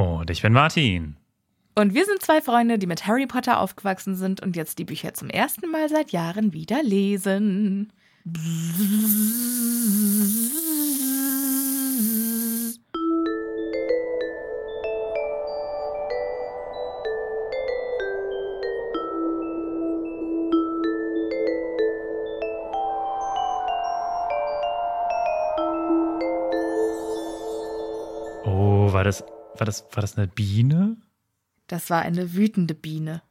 Und ich bin Martin. Und wir sind zwei Freunde, die mit Harry Potter aufgewachsen sind und jetzt die Bücher zum ersten Mal seit Jahren wieder lesen. Oh, war das, war das, war das eine Biene? Das war eine wütende Biene.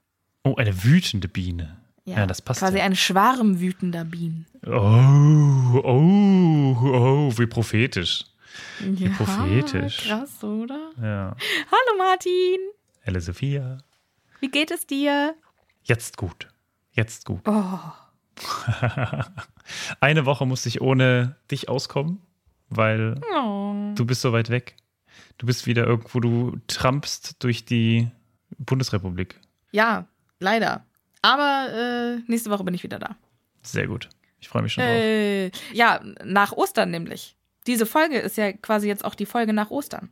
Oh, eine wütende Biene. Ja, das passt. Quasi ja. ein Schwarm wütender Bienen. Oh, oh, oh, wie prophetisch. Wie Ja, prophetisch. Krass, oder? Ja. Hallo Martin, Helle Sophia. wie geht es dir? Jetzt gut. Jetzt gut. Oh, Eine Woche musste ich ohne dich auskommen, weil oh. du bist so weit weg. Du bist wieder irgendwo, du trampst durch die Bundesrepublik. Ja, leider. Aber äh, nächste Woche bin ich wieder da. Sehr gut. Ich freue mich schon drauf. Äh, ja, nach Ostern nämlich. Diese Folge ist ja quasi jetzt auch die Folge nach Ostern.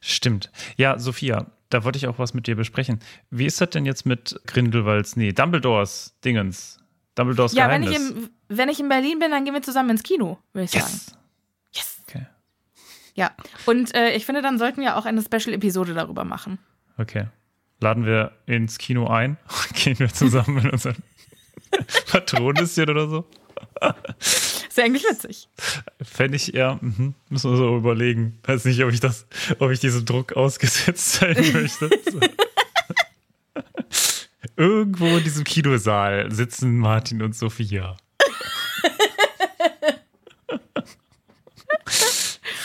Stimmt. Ja, Sophia, da wollte ich auch was mit dir besprechen. Wie ist das denn jetzt mit Grindelwalds, nee, Dumbledores Dingens? Dumbledores Ja, wenn ich, Geheimnis. im, wenn ich in Berlin bin, dann gehen wir zusammen ins Kino, würde ich sagen. yes. Yes. Ja. Und äh, ich finde, dann sollten wir auch eine Special-Episode darüber machen. Okay. Laden wir ins Kino ein und gehen wir zusammen in unseren Patronischen oder so. Ist ja eigentlich witzig. Fände ich eher, mhm, müssen wir so überlegen. Weiß nicht, ob ich das, ob ich diesem Druck ausgesetzt sein möchte. Irgendwo in diesem Kinosaal sitzen Martin und Sophia.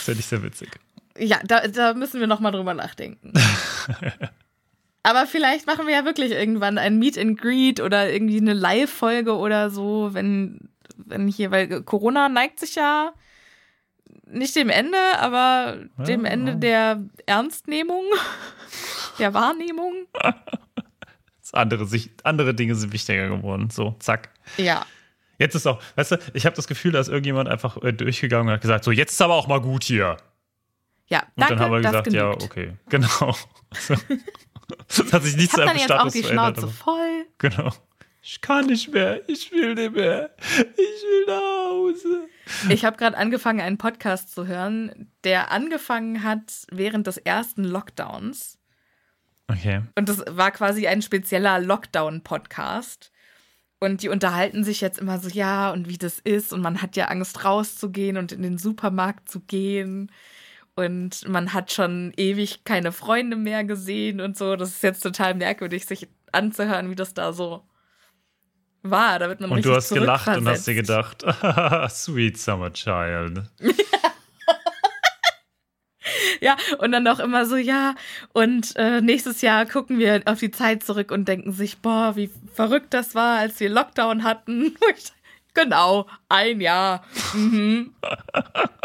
Das fände ich sehr witzig. Ja, da, da müssen wir nochmal drüber nachdenken. Aber vielleicht machen wir ja wirklich irgendwann ein Meet and Greet oder irgendwie eine Live-Folge oder so, wenn, wenn hier, weil Corona neigt sich ja nicht dem Ende, aber dem Ja. Ende der Ernstnehmung, der Wahrnehmung. Andere, Sicht, andere Dinge sind wichtiger geworden. So, zack. Ja. Jetzt ist auch, weißt du, ich habe das Gefühl, da ist irgendjemand einfach äh, durchgegangen und hat gesagt, so, jetzt ist aber auch mal gut hier. Ja, Und danke, dann haben wir gesagt, ja, okay, genau. Das hat sich nichts Ich am dann jetzt auch die verändert. Schnauze aber- voll. Genau. Ich kann nicht mehr, ich will nicht mehr, ich will nach Hause. Ich habe gerade angefangen, einen Podcast zu hören, der angefangen hat während des ersten Lockdowns. Okay. Und das war quasi ein spezieller Lockdown-Podcast. Und die unterhalten sich jetzt immer so, ja, und wie das ist. Und man hat ja Angst, rauszugehen und in den Supermarkt zu gehen. Und man hat schon ewig keine Freunde mehr gesehen und so. Das ist jetzt total merkwürdig, sich anzuhören, wie das da so war. Da wird man Und du hast gelacht und hast dir gedacht, sweet summer child. Ja, und dann auch immer so, ja, und äh, nächstes Jahr gucken wir auf die Zeit zurück und denken sich, boah, wie verrückt das war, als wir Lockdown hatten. Genau, ein Jahr. Mhm.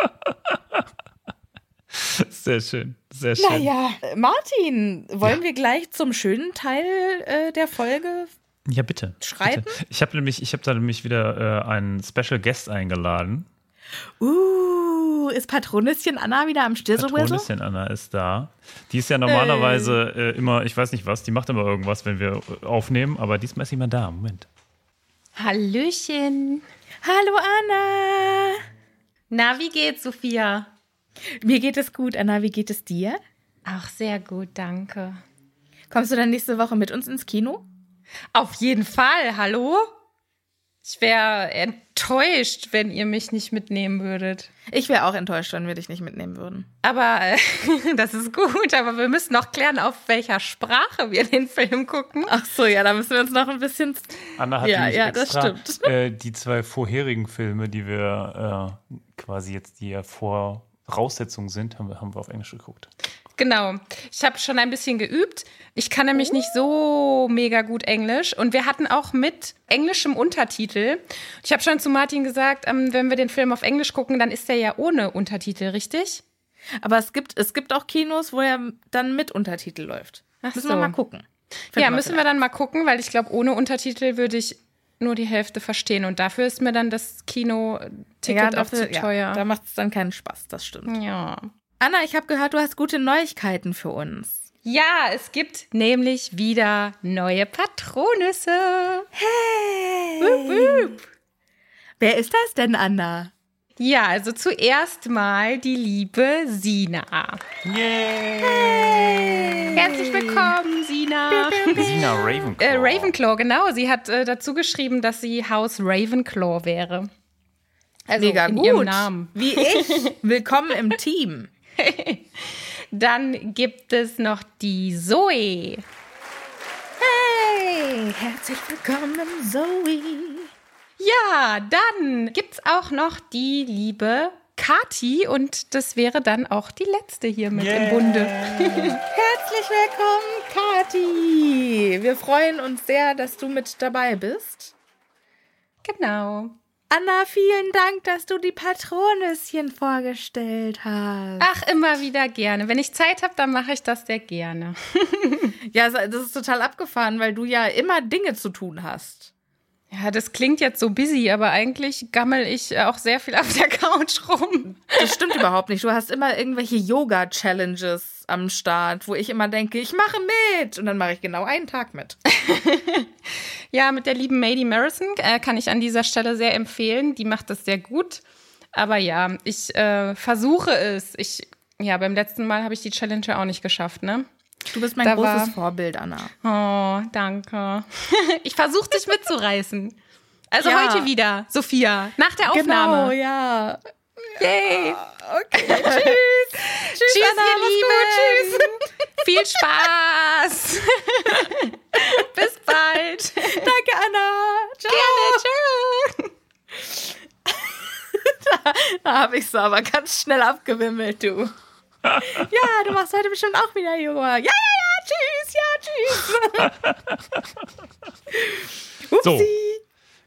Sehr schön, sehr schön. Naja, Martin, wollen wir gleich zum schönen Teil äh, der Folge Ja, bitte. Schreiten? Bitte. Ich habe nämlich, ich habe da nämlich wieder äh, einen Special Guest eingeladen. Uh, ist Patronisschen Anna wieder am Stirselwissel? Patronisschen Anna ist da. Die ist ja normalerweise äh, immer, ich weiß nicht was, die macht immer irgendwas, wenn wir äh, aufnehmen, aber diesmal ist sie mal da. Moment. Hallöchen. Hallo Anna. Na, wie geht's, Sophia? Mir geht es gut, Anna. Wie geht es dir? Ach, sehr gut, danke. Kommst du dann nächste Woche mit uns ins Kino? Auf jeden Fall, hallo? Ich wäre enttäuscht, wenn ihr mich nicht mitnehmen würdet. Ich wäre auch enttäuscht, wenn wir dich nicht mitnehmen würden. Aber äh, das ist gut, aber wir müssen noch klären, auf welcher Sprache wir den Film gucken. Ach so, ja, da müssen wir uns noch ein bisschen. Anna hat Ja, nämlich ja, das extra stimmt. äh, die zwei vorherigen Filme, die wir äh, quasi jetzt die ja Voraussetzungen sind, haben wir, haben wir auf Englisch geguckt. Genau. Ich habe schon ein bisschen geübt. Ich kann nämlich nicht so mega gut Englisch. Und wir hatten auch mit englischem Untertitel. Ich habe schon zu Martin gesagt, ähm, wenn wir den Film auf Englisch gucken, dann ist der ja ohne Untertitel, richtig? Aber es gibt, es gibt auch Kinos, wo er dann mit Untertitel läuft. Ach müssen so. wir mal gucken. Finden ja, müssen wir dann mal gucken, weil ich glaube, ohne Untertitel würde ich nur die Hälfte verstehen. Und dafür ist mir dann das Kino-Ticket ja, auch zu teuer. Ja, da macht es dann keinen Spaß, das stimmt. ja. Anna, ich habe gehört, du hast gute Neuigkeiten für uns. Ja, es gibt nämlich wieder neue Patronüsse. Hey! Wup, wup. Wer ist das denn, Anna? Ja, also zuerst mal die liebe Sina. Herzlich willkommen, Sina. Sina Ravenclaw. Äh, Ravenclaw, genau. Sie hat äh, dazu geschrieben, dass sie Haus Ravenclaw wäre. Also Mega in gut. ihrem Namen. Wie ich. Willkommen im Team. Dann gibt es noch die Zoe. Hey, herzlich willkommen, Zoe. Ja, dann gibt's auch noch die liebe Kati und das wäre dann auch die letzte hier mit im Bunde. Herzlich willkommen, Kathi. Wir freuen uns sehr, dass du mit dabei bist. Genau. Anna, vielen Dank, dass du die Patronüschen vorgestellt hast. Ach, immer wieder gerne. Wenn ich Zeit habe, dann mache ich das sehr gerne. Ja, das ist total abgefahren, weil du ja immer Dinge zu tun hast. Ja, das klingt jetzt so busy, aber eigentlich gammel ich auch sehr viel auf der Couch rum. Das stimmt überhaupt nicht. Du hast immer irgendwelche Yoga-Challenges am Start, wo ich immer denke, ich mache mit. Und dann mache ich genau einen Tag mit. Ja, mit der lieben Madie Marison äh, kann ich an dieser Stelle sehr empfehlen. Die macht das sehr gut. Aber ja, ich äh, versuche es. Ich, ja, beim letzten Mal habe ich die Challenge ja auch nicht geschafft, ne? Du bist mein Da großes war- Vorbild, Anna. Oh, danke. ich versuche dich mitzureißen. Also Ja. heute wieder, Sophia, nach der Genau, Aufnahme. ja. Yay. Okay, tschüss. tschüss, Tschüss, Anna, ihr Lieben. gut, tschüss. Viel Spaß. Bis bald. Danke, Anna. Ciao. Gerne. Tschüss. Da habe ich so aber ganz schnell abgewimmelt, du. Ja, du machst heute bestimmt auch wieder Yoga. Ja, ja, ja, tschüss, ja, tschüss. So, Upsi.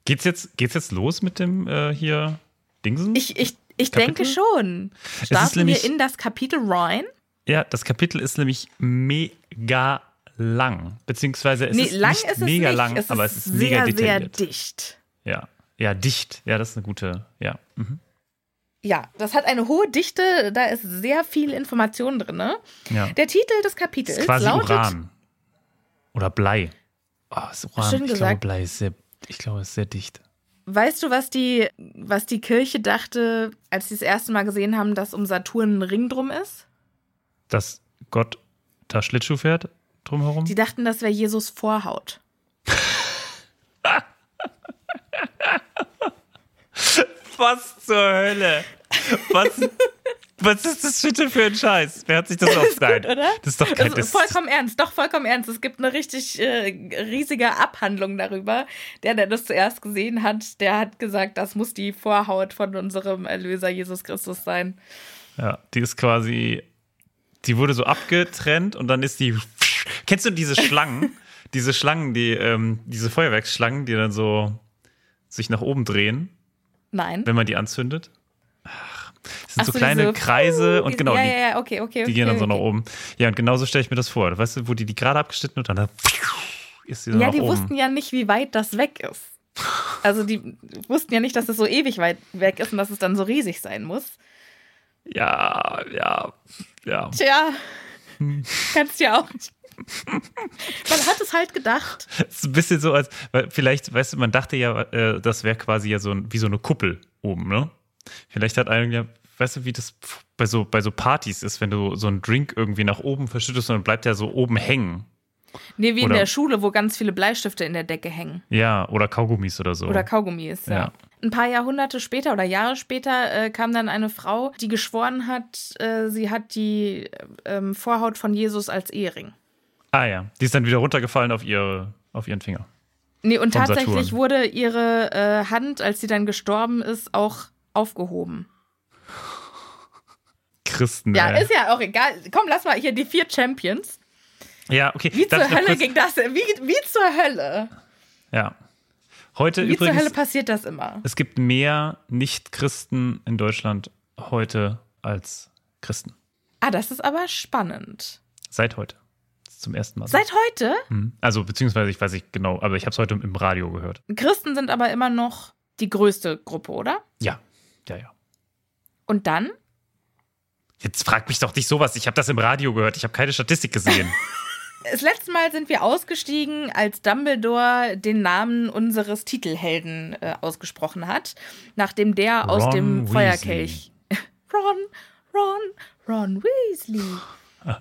geht's jetzt, geht's jetzt los mit dem äh, hier Dingsen? Ich, ich, ich Kapitel? denke schon. Starten nämlich- wir in das Kapitel rein? ja, das Kapitel ist nämlich mega lang. Beziehungsweise es Nee, ist lang nicht ist mega nicht. lang, es aber ist es ist mega sehr, detailliert. sehr dicht. Ja. Ja, dicht. Ja, das ist eine gute, ja. Mhm. Ja, das hat eine hohe Dichte, da ist sehr viel Information drin. Ne? ja. Der Titel des Das Kapitels ist quasi lautet Uran. Oder Blei. Oh, ist Uran. Schön ich glaube, gesagt. Blei ist sehr, ich glaube, ist sehr dicht. Weißt du, was die, was die Kirche dachte, als sie das erste Mal gesehen haben, dass um Saturn ein Ring drum ist? Dass Gott da Schlittschuh fährt drumherum? Die dachten, das wäre Jesus Vorhaut. Was zur Hölle? Was, was ist das bitte für ein Scheiß? Wer hat sich das ausgedacht? Das ist doch kein Also das, vollkommen ernst, doch vollkommen ernst. Es gibt eine richtig äh, riesige Abhandlung darüber. Der, der das zuerst gesehen hat, der hat gesagt, das muss die Vorhaut von unserem Erlöser Jesus Christus sein. Ja, die ist quasi, die wurde so abgetrennt und dann ist die. Kennst du diese Schlangen? diese Schlangen, die, ähm, diese Feuerwerksschlangen, die dann so sich nach oben drehen, Nein. wenn man die anzündet? Ach, das sind Ach so so, kleine diese- Kreise und Diese- genau, ja, die, ja, ja, okay, okay. die gehen dann so okay. nach oben. Ja, und genauso stelle ich mir das vor. Weißt du, wo die die gerade abgeschnitten und dann ist sie so Ja, die oben. wussten ja nicht, wie weit das weg ist. Also die wussten ja nicht, dass es so ewig weit weg ist und dass es dann so riesig sein muss. Ja, ja, ja. Tja, kannst ja auch nicht. Man hat es halt gedacht. Es ist ein bisschen so, als, weil vielleicht, weißt du, man dachte ja, äh, das wäre quasi ja so ein, wie so eine Kuppel oben, ne? Vielleicht hat einer ja, weißt du, wie das bei so, bei so Partys ist, wenn du so einen Drink irgendwie nach oben verschüttest und dann bleibt der so oben hängen. Nee, wie in Oder- der Schule, wo ganz viele Bleistifte in der Decke hängen. Ja, oder Kaugummis oder so. Oder Kaugummis, ja. Ja. Ein paar Jahrhunderte später oder Jahre später äh, kam dann eine Frau, die geschworen hat, äh, sie hat die ähm, Vorhaut von Jesus als Ehering. Ah ja, die ist dann wieder runtergefallen auf, ihre, auf ihren Finger. Nee, und tatsächlich Saturn. wurde ihre äh, Hand, als sie dann gestorben ist, auch aufgehoben. Christen. Ja, ey. ist ja auch egal. Komm, lass mal hier die vier Champions. ja, okay. Wie Darf zur Hölle ging das? Wie, wie zur Hölle? Ja. Heute Wie zur übrigens, Hölle passiert das immer? es gibt mehr Nicht-Christen in Deutschland heute als Christen. Ah, das ist aber spannend. Seit heute. Zum ersten Mal. Seit heute? Mhm. Also, beziehungsweise, ich weiß nicht genau, aber ich habe es heute im Radio gehört. Christen sind aber immer noch die größte Gruppe, oder? Ja, ja, ja. Und dann? Jetzt frag mich doch nicht sowas. Ich habe das im Radio gehört. Ich habe keine Statistik gesehen. Das letzte Mal sind wir ausgestiegen, als Dumbledore den Namen unseres Titelhelden äh, ausgesprochen hat, nachdem der aus Ron dem Weasley. Feuerkelch. Ron, Ron, Ron Weasley.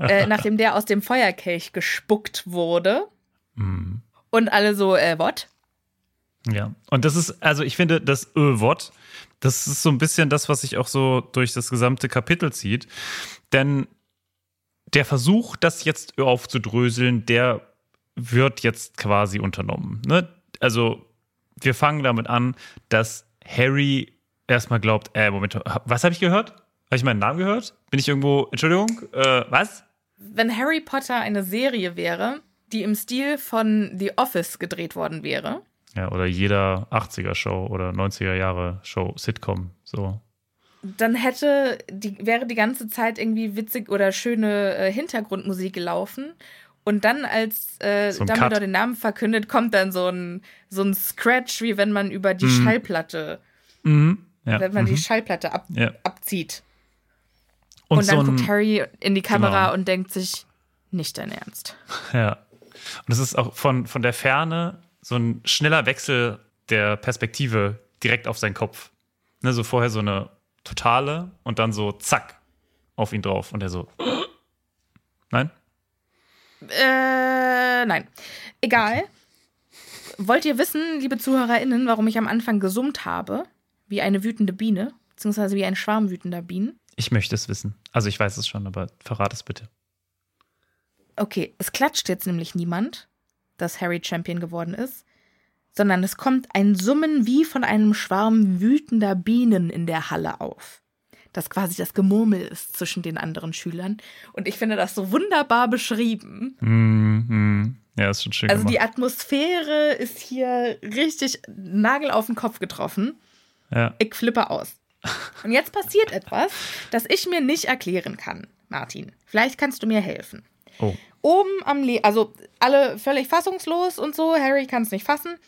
Äh, nachdem der aus dem Feuerkelch gespuckt wurde. Mhm. Und alle so, äh, what? ja. Und das ist, also ich finde, das Ö-Wort, das ist so ein bisschen das, was sich auch so durch das gesamte Kapitel zieht. Denn der Versuch, das jetzt aufzudröseln, der wird jetzt quasi unternommen. Ne? Also, wir fangen damit an, dass Harry erstmal glaubt, äh, Moment, was habe ich gehört? Habe ich meinen Namen gehört? Bin ich irgendwo, Entschuldigung, äh, was? Wenn Harry Potter eine Serie wäre, die im Stil von The Office gedreht worden wäre, Ja, oder jeder 80er-Show oder 90er-Jahre-Show, Sitcom, so. dann hätte die wäre die ganze Zeit irgendwie witzig oder schöne äh, Hintergrundmusik gelaufen und dann als äh, So Dumbledore den Namen verkündet, kommt dann so ein so ein Scratch, wie wenn man über die Mhm. Schallplatte, Ja. wenn man die mhm. Schallplatte ab, ja. abzieht. Und, Und, dann so guckt Harry in die Kamera Genau. und denkt sich, nicht dein Ernst. ja. Und es ist auch von, von der Ferne so ein schneller Wechsel der Perspektive direkt auf seinen Kopf. Ne, so vorher so eine totale und dann so zack auf ihn drauf. Und er so, nein? Äh, nein. Egal. Wollt ihr wissen, liebe ZuhörerInnen, warum ich am Anfang gesummt habe? Wie eine wütende Biene, beziehungsweise wie ein Schwarm wütender Bienen? Ich möchte es wissen. Also ich weiß es schon, aber verrat es bitte. Okay, es klatscht jetzt nämlich niemand, dass Harry Champion geworden ist, sondern es kommt ein Summen wie von einem Schwarm wütender Bienen in der Halle auf. Das quasi das Gemurmel ist zwischen den anderen Schülern. Und ich finde das so wunderbar beschrieben. Mhm, mhm. Ja, ist schon schön Also die gemacht. Atmosphäre ist hier richtig Nagel auf den Kopf getroffen. ja. Ich flippe aus. Und jetzt passiert etwas, das ich mir nicht erklären kann, Martin. Vielleicht kannst du mir helfen. Oh. Oben am Le also alle völlig fassungslos und so, Harry kann es nicht fassen.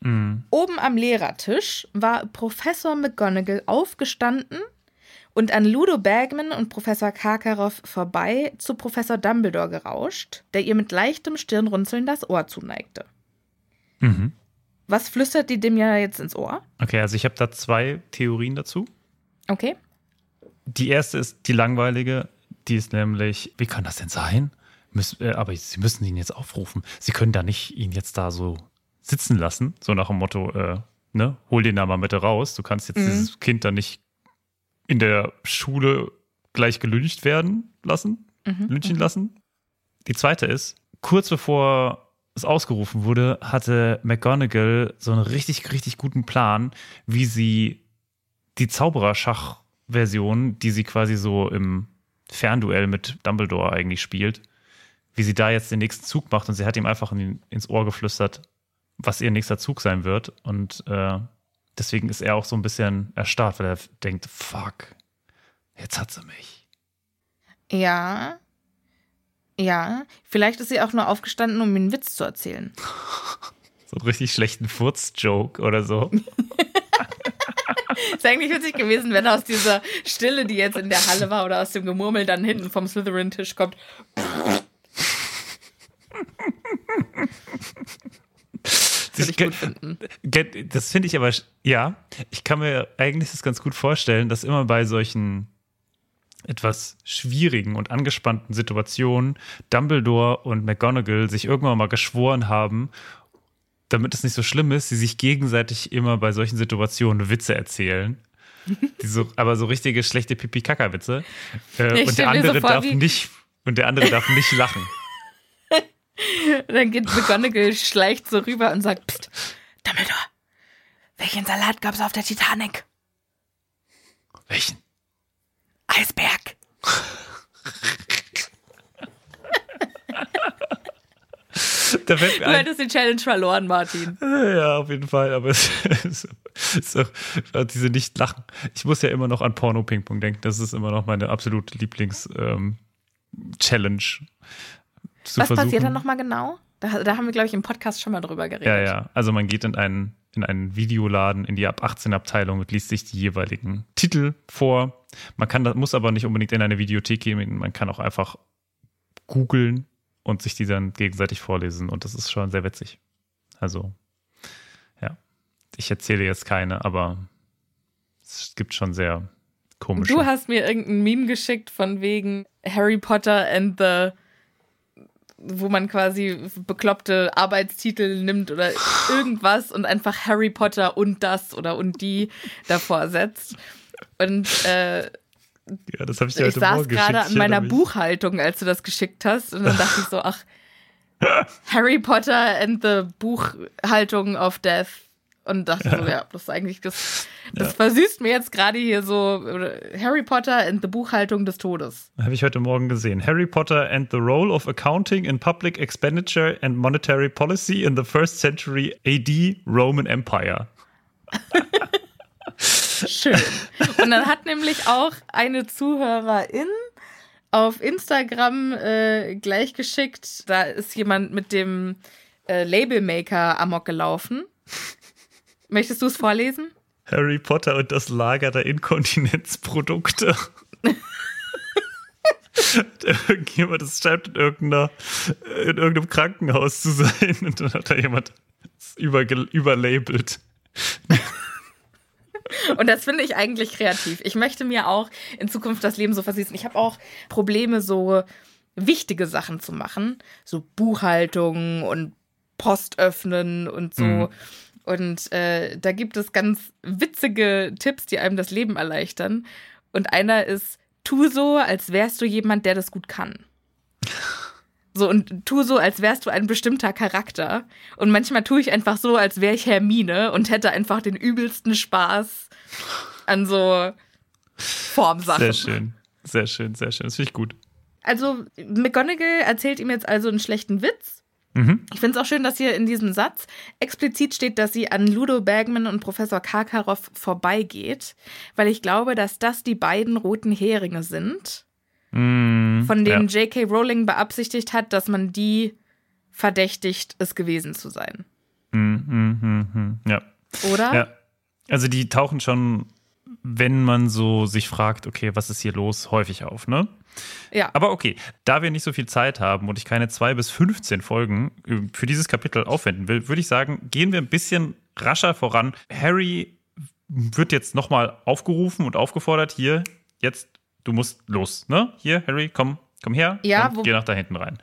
Mhm. Oben am Lehrertisch war Professor McGonagall aufgestanden und an Ludo Bagman und Professor Karkaroff vorbei zu Professor Dumbledore gerauscht, der ihr mit leichtem Stirnrunzeln das Ohr zuneigte. Mhm. Was flüstert die dem ja jetzt ins Ohr? Okay, also ich habe da zwei Theorien dazu. Okay. Die erste ist die langweilige. Die ist nämlich, wie kann das denn sein? Müß, äh, aber Sie müssen ihn jetzt aufrufen. Sie können da nicht ihn jetzt da so sitzen lassen. So nach dem Motto, äh, ne, hol den da mal bitte raus. Du kannst jetzt Mhm. dieses Kind da nicht in der Schule gleich gelüncht werden lassen, Mhm. lynchen lassen. Die zweite ist, kurz bevor es ausgerufen wurde, hatte McGonagall so einen richtig, richtig guten Plan, wie sie die Zaubererschach-Version, die sie quasi so im Fernduell mit Dumbledore eigentlich spielt, wie sie da jetzt den nächsten Zug macht und sie hat ihm einfach in, ins Ohr geflüstert, was ihr nächster Zug sein wird und äh, deswegen ist er auch so ein bisschen erstarrt, weil er denkt, fuck, jetzt hat sie mich. Ja. Ja, vielleicht ist sie auch nur aufgestanden, um mir einen Witz zu erzählen. So einen richtig schlechten Furz-Joke oder so. Ist eigentlich witzig gewesen, wenn aus dieser Stille, die jetzt in der Halle war, oder aus dem Gemurmel dann hinten vom Slytherin-Tisch kommt. Ich. Ge- Das finde ich aber, ja, ich kann mir eigentlich das ganz gut vorstellen, dass immer bei solchen etwas schwierigen und angespannten Situationen Dumbledore und McGonagall sich irgendwann mal geschworen haben, damit es nicht so schlimm ist, sie sich gegenseitig immer bei solchen Situationen Witze erzählen. So, aber so richtige schlechte Pipi-Kaka-Witze. Äh, und der mir so andere vor, darf nicht und der andere darf nicht lachen. Dann geht McGonagall, schleicht so rüber und sagt, Psst, Dumbledore, welchen Salat gab's auf der Titanic? Welchen? Eisberg. Da fällt mir Du hättest die Challenge verloren, Martin. Ja, auf jeden Fall, aber es ist so, so, diese nicht lachen. Ich muss ja immer noch an Porno Ping Pong denken. Das ist immer noch meine absolute Lieblings ähm, Challenge. Zu Was versuchen. passiert dann nochmal genau? Da, da haben wir, glaube ich, im Podcast schon mal drüber geredet. Ja, ja. Also man geht in einen, in einen Videoladen, in die ab 18 Abteilung und liest sich die jeweiligen Titel vor. Man kann, das muss aber nicht unbedingt in eine Videothek gehen. Man kann auch einfach googeln und sich die dann gegenseitig vorlesen. Und das ist schon sehr witzig. Also, ja. Ich erzähle jetzt keine, aber es gibt schon sehr komische. Du hast mir irgendein Meme geschickt von wegen Harry Potter and the wo man quasi bekloppte Arbeitstitel nimmt oder irgendwas und einfach Harry Potter und das oder und die davor setzt. Und äh, ja, das habe ich dir ich saß Morgen gerade an meiner. Buchhaltung, als du das geschickt hast. Und dann dachte ich so, ach, Harry Potter and the Buchhaltung of Death. Und dachte so, ja, das ist eigentlich, das, das versüßt mir jetzt gerade hier so Harry Potter and the Buchhaltung des Todes. Habe ich heute Morgen gesehen. Harry Potter and the Role of Accounting in Public Expenditure and Monetary Policy in the First Century AD Roman Empire. Schön. Und dann hat nämlich auch eine Zuhörerin auf Instagram äh, gleich geschickt, da ist jemand mit dem äh, Labelmaker Amok gelaufen. Möchtest du es vorlesen? Harry Potter und das Lager der Inkontinenzprodukte. Irgendjemand, das scheint in, irgendeiner, in irgendeinem Krankenhaus zu sein. Und dann hat da jemand überge- überlabelt. Und das finde ich eigentlich kreativ. Ich möchte mir auch in Zukunft das Leben so versießen. Ich habe auch Probleme, so wichtige Sachen zu machen. So Buchhaltung und Post öffnen und so. Mhm. Und äh, da gibt es ganz witzige Tipps, die einem das Leben erleichtern. Und einer ist, tu so, als wärst du jemand, der das gut kann. So, und tu so, als wärst du ein bestimmter Charakter. Und manchmal tue ich einfach so, als wäre ich Hermine und hätte einfach den übelsten Spaß an so Formsachen. Sehr schön. Sehr schön, sehr schön. Das finde ich gut. Also, McGonagall erzählt ihm jetzt also einen schlechten Witz. Mhm. Ich finde es auch schön, dass hier in diesem Satz explizit steht, dass sie an Ludo Bergman und Professor Karkaroff vorbeigeht, weil ich glaube, dass das die beiden roten Heringe sind, Mm, von denen ja. J.K. Rowling beabsichtigt hat, dass man die verdächtigt, es gewesen zu sein. Mm, mm, mm. Ja. Oder? Ja. Also die tauchen schon, wenn man so sich fragt, okay, was ist hier los, häufig auf, ne? Ja. Aber okay, da wir nicht so viel Zeit haben und ich keine zwei bis 15 Folgen äh, für dieses Kapitel aufwenden will, würde ich sagen, gehen wir ein bisschen rascher voran. Harry wird jetzt nochmal aufgerufen und aufgefordert, hier, jetzt, du musst los, ne? Hier, Harry, komm, komm her Ja, und wo- geh nach da hinten rein.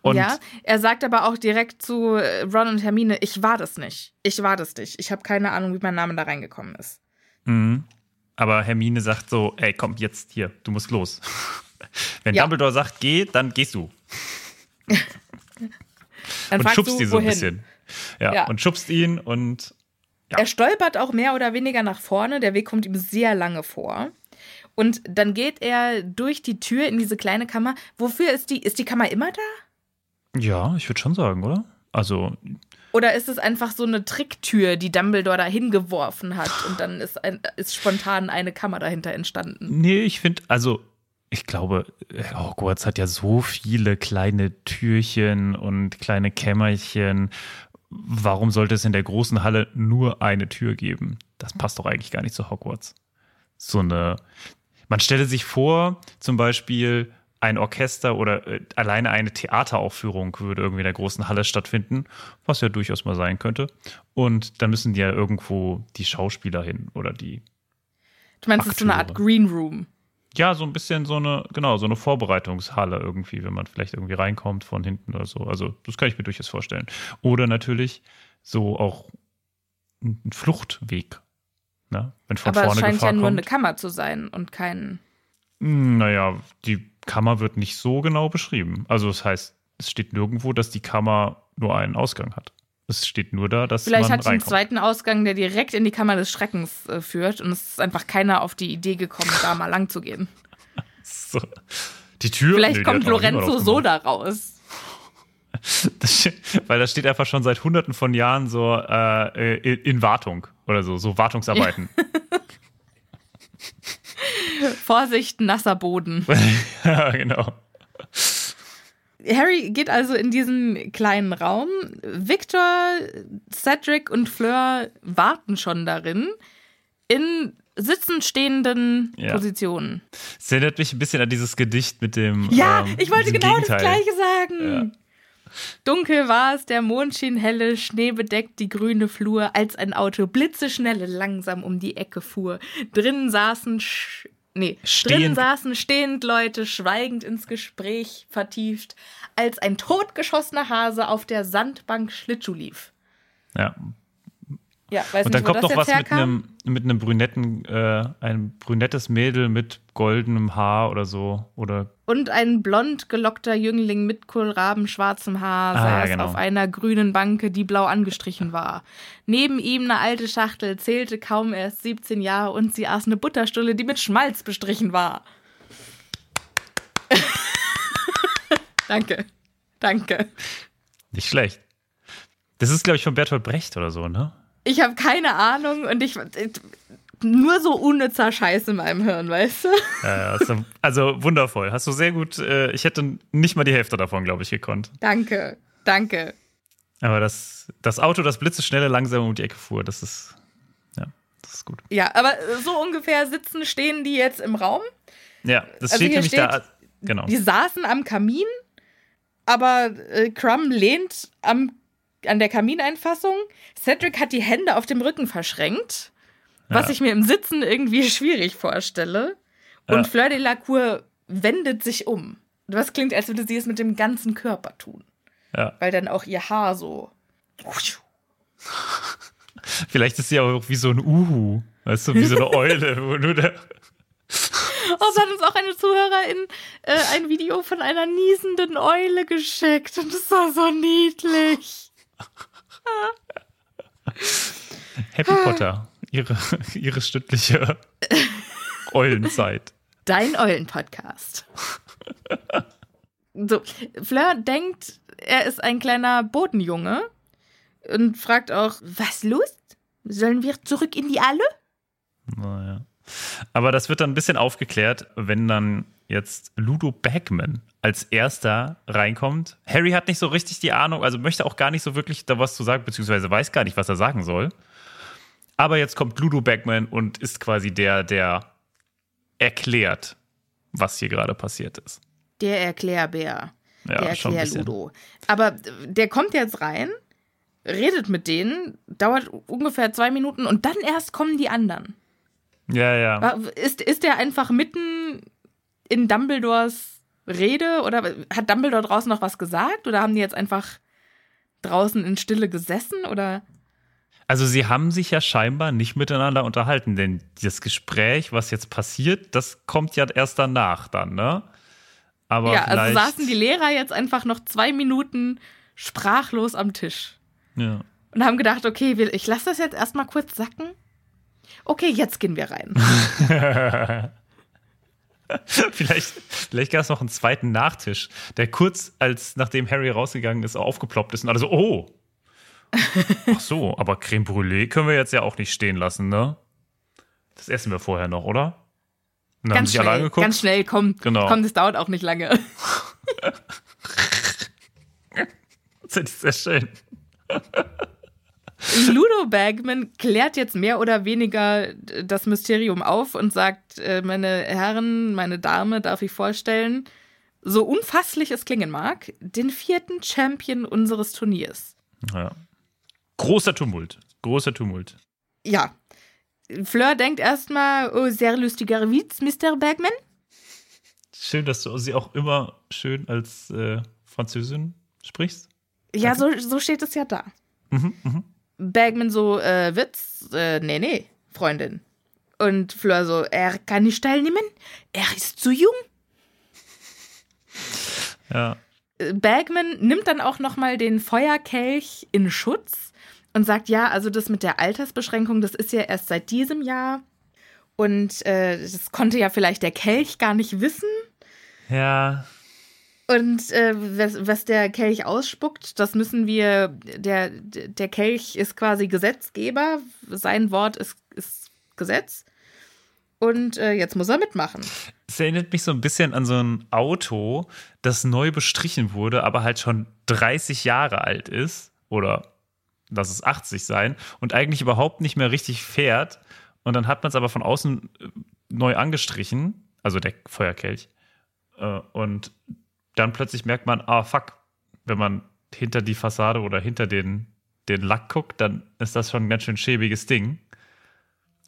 Und ja, er sagt aber auch direkt zu äh, Ron und Hermine, ich war das nicht. Ich war das nicht. Ich habe keine Ahnung, wie mein Name da reingekommen ist. Mhm. Aber Hermine sagt so, ey, komm, jetzt hier, du musst los. Wenn Ja. Dumbledore sagt, geh, dann gehst du. Dann und schubst du, die so ein wohin? bisschen. Ja, Ja. und schubst ihn und Ja. Er stolpert auch mehr oder weniger nach vorne. Der Weg kommt ihm sehr lange vor. Und dann geht er durch die Tür in diese kleine Kammer. Wofür ist die? Ist die Kammer immer da? ja, ich würde schon sagen, oder? Also, Oder ist es einfach so eine Tricktür, die Dumbledore da hingeworfen hat und dann ist, ein, ist spontan eine Kammer dahinter entstanden? nee, ich finde, also, ich glaube, Hogwarts hat ja so viele kleine Türchen und kleine Kämmerchen. Warum sollte es in der großen Halle nur eine Tür geben? Das passt doch eigentlich gar nicht zu Hogwarts. So eine. Man stelle sich vor, zum Beispiel ein Orchester oder äh, alleine eine Theateraufführung würde irgendwie in der großen Halle stattfinden, was ja durchaus mal sein könnte. Und dann müssen ja irgendwo die Schauspieler hin oder die. Du meinst, es ist so eine Art. Green Room. Ja, so ein bisschen so eine, genau, so eine Vorbereitungshalle irgendwie, wenn man vielleicht irgendwie reinkommt von hinten oder so. Also, das kann ich mir durchaus vorstellen. Oder natürlich so auch ein Fluchtweg. Ne? Wenn von Aber es vorne scheint Gefahr ja nur kommt. eine Kammer zu sein und kein. Hm, Naja, die Kammer wird nicht so genau beschrieben. Also, das heißt, es steht nirgendwo, dass die Kammer nur einen Ausgang hat. Es steht nur da, dass Vielleicht man hat sie einen zweiten Ausgang, der direkt in die Kammer des Schreckens äh, führt und es ist einfach keiner auf die Idee gekommen, da mal lang zu gehen. So. Die Tür. Vielleicht nee, kommt Lorenzo so da raus. Das, weil das steht einfach schon seit hunderten von Jahren so äh, in, in Wartung oder so, so Wartungsarbeiten. Vorsicht, nasser Boden. Ja, genau. Harry geht also in diesen kleinen Raum. Victor, Cedric und Fleur warten schon darin in sitzend stehenden Ja. Positionen. Es erinnert mich ein bisschen an dieses Gedicht mit dem. Ja, ähm, ich wollte genau Gegenteil. das Gleiche sagen. Dunkel war es, der Mond schien helle, Schnee bedeckt die grüne Flur, als ein Auto blitzeschnelle langsam um die Ecke fuhr. Drinnen saßen, sch nee, Stehend. saßen stehend Leute, schweigend ins Gespräch vertieft, als ein totgeschossener Hase auf der Sandbank Schlittschuh lief. Ja. Ja, weiß Und dann nicht, kommt noch was mit einem, mit einem brünetten, äh, ein brünettes Mädel mit goldenem Haar oder so. Oder Und ein blond gelockter Jüngling mit kohlrabenschwarzem Haar Ah, ja, saß genau. auf einer grünen Banke, die blau angestrichen war. Neben ihm eine alte Schachtel, zählte kaum erst 17 Jahre und sie aß eine Butterstulle, die mit Schmalz bestrichen war. Danke. Danke. nicht schlecht. Das ist, glaube ich, von Bertolt Brecht oder so, ne? Ich habe keine Ahnung und ich. Nur so unnützer Scheiß in meinem Hirn, weißt du? Ja, also, also wundervoll. Hast du sehr gut. Äh, ich hätte nicht mal die Hälfte davon, glaube ich, gekonnt. Danke. Danke. Aber das, das Auto, das blitzeschnelle langsam um die Ecke fuhr, das ist. Ja, das ist gut. Ja, aber so ungefähr sitzen, stehen die jetzt im Raum. Ja, das Also steht nämlich da. Genau. Die saßen am Kamin, aber äh, Crumb lehnt am, an der Kamineinfassung. Cedric hat die Hände auf dem Rücken verschränkt, was Ja. ich mir im Sitzen irgendwie schwierig vorstelle. Und Ja. Fleur de la Cour wendet sich um. Was klingt, als würde sie es mit dem ganzen Körper tun. Ja. Weil dann auch ihr Haar so. Vielleicht ist sie auch wie so ein Uhu. Weißt du, wie so eine Eule, wo nur der. Oh, hat uns auch eine Zuhörerin äh, ein Video von einer niesenden Eule geschickt. Und das war so niedlich. Happy Potter. Ihre, ihre stündliche Eulenzeit. Dein Eulen-Podcast. so, Fleur denkt, er ist ein kleiner Bodenjunge und fragt auch, was los? Sollen wir zurück in die Alle? Naja. Aber das wird dann ein bisschen aufgeklärt, wenn dann jetzt Ludo Bagman als erster reinkommt. Harry hat nicht so richtig die Ahnung, also möchte auch gar nicht so wirklich da was zu sagen, beziehungsweise weiß gar nicht, was er sagen soll. Aber jetzt kommt Ludo Bagman und ist quasi der, der erklärt, was hier gerade passiert ist. Der Erklärbär. Ja, der schon ein bisschen. Erklärludo. Aber der kommt jetzt rein, redet mit denen, dauert ungefähr zwei Minuten und dann erst kommen die anderen. Ja, ja. War- Ist, ist der einfach mitten in Dumbledores Rede oder hat Dumbledore draußen noch was gesagt oder haben die jetzt einfach draußen in Stille gesessen oder Also sie haben sich ja scheinbar nicht miteinander unterhalten, denn das Gespräch, was jetzt passiert, das kommt ja erst danach dann, ne? Aber ja, also saßen die Lehrer jetzt einfach noch zwei Minuten sprachlos am Tisch Ja. und haben gedacht, okay, ich lasse das jetzt erstmal kurz sacken. Okay, jetzt gehen wir rein. vielleicht vielleicht gab es noch einen zweiten Nachtisch, der kurz als nachdem Harry rausgegangen ist, aufgeploppt ist und alle so, oh. Ach so, aber Creme Brûlée können wir jetzt ja auch nicht stehen lassen, ne? Das essen wir vorher noch, oder? Und dann haben Ganz alle schnell, ganz schnell, komm, Genau. komm, das dauert auch nicht lange. Das ich sehr schön. Ludo Bagman klärt jetzt mehr oder weniger das Mysterium auf und sagt, äh, meine Herren, meine Dame, darf ich vorstellen, so unfasslich es klingen mag, den vierten Champion unseres Turniers. Ja. Großer Tumult. Großer Tumult. Ja. Fleur denkt erstmal, oh, sehr lustiger Witz, Mr. Bagman. Schön, dass du sie auch immer schön als äh, Französin sprichst. Ja, so, so steht es ja da. Mhm, Bagman so, äh, Witz, äh, nee, nee, Freundin. Und Fleur so, er kann nicht teilnehmen, er ist zu jung. Ja. Bagman nimmt dann auch nochmal den Feuerkelch in Schutz und sagt, ja, also das mit der Altersbeschränkung, das ist ja erst seit diesem Jahr. Und äh, das konnte ja vielleicht der Kelch gar nicht wissen. Ja. Und äh, was, was der Kelch ausspuckt, das müssen wir, der, der Kelch ist quasi Gesetzgeber, sein Wort ist, ist Gesetz. Und äh, jetzt muss er mitmachen. Es erinnert mich so ein bisschen an so ein Auto, das neu bestrichen wurde, aber halt schon 30 Jahre alt ist. Oder lass es 80 sein und eigentlich überhaupt nicht mehr richtig fährt. Und dann hat man es aber von außen äh, neu angestrichen, also der Feuerkelch. Äh, Und dann plötzlich merkt man, ah, fuck, wenn man hinter die Fassade oder hinter den, den Lack guckt, dann ist das schon ein ganz schön schäbiges Ding.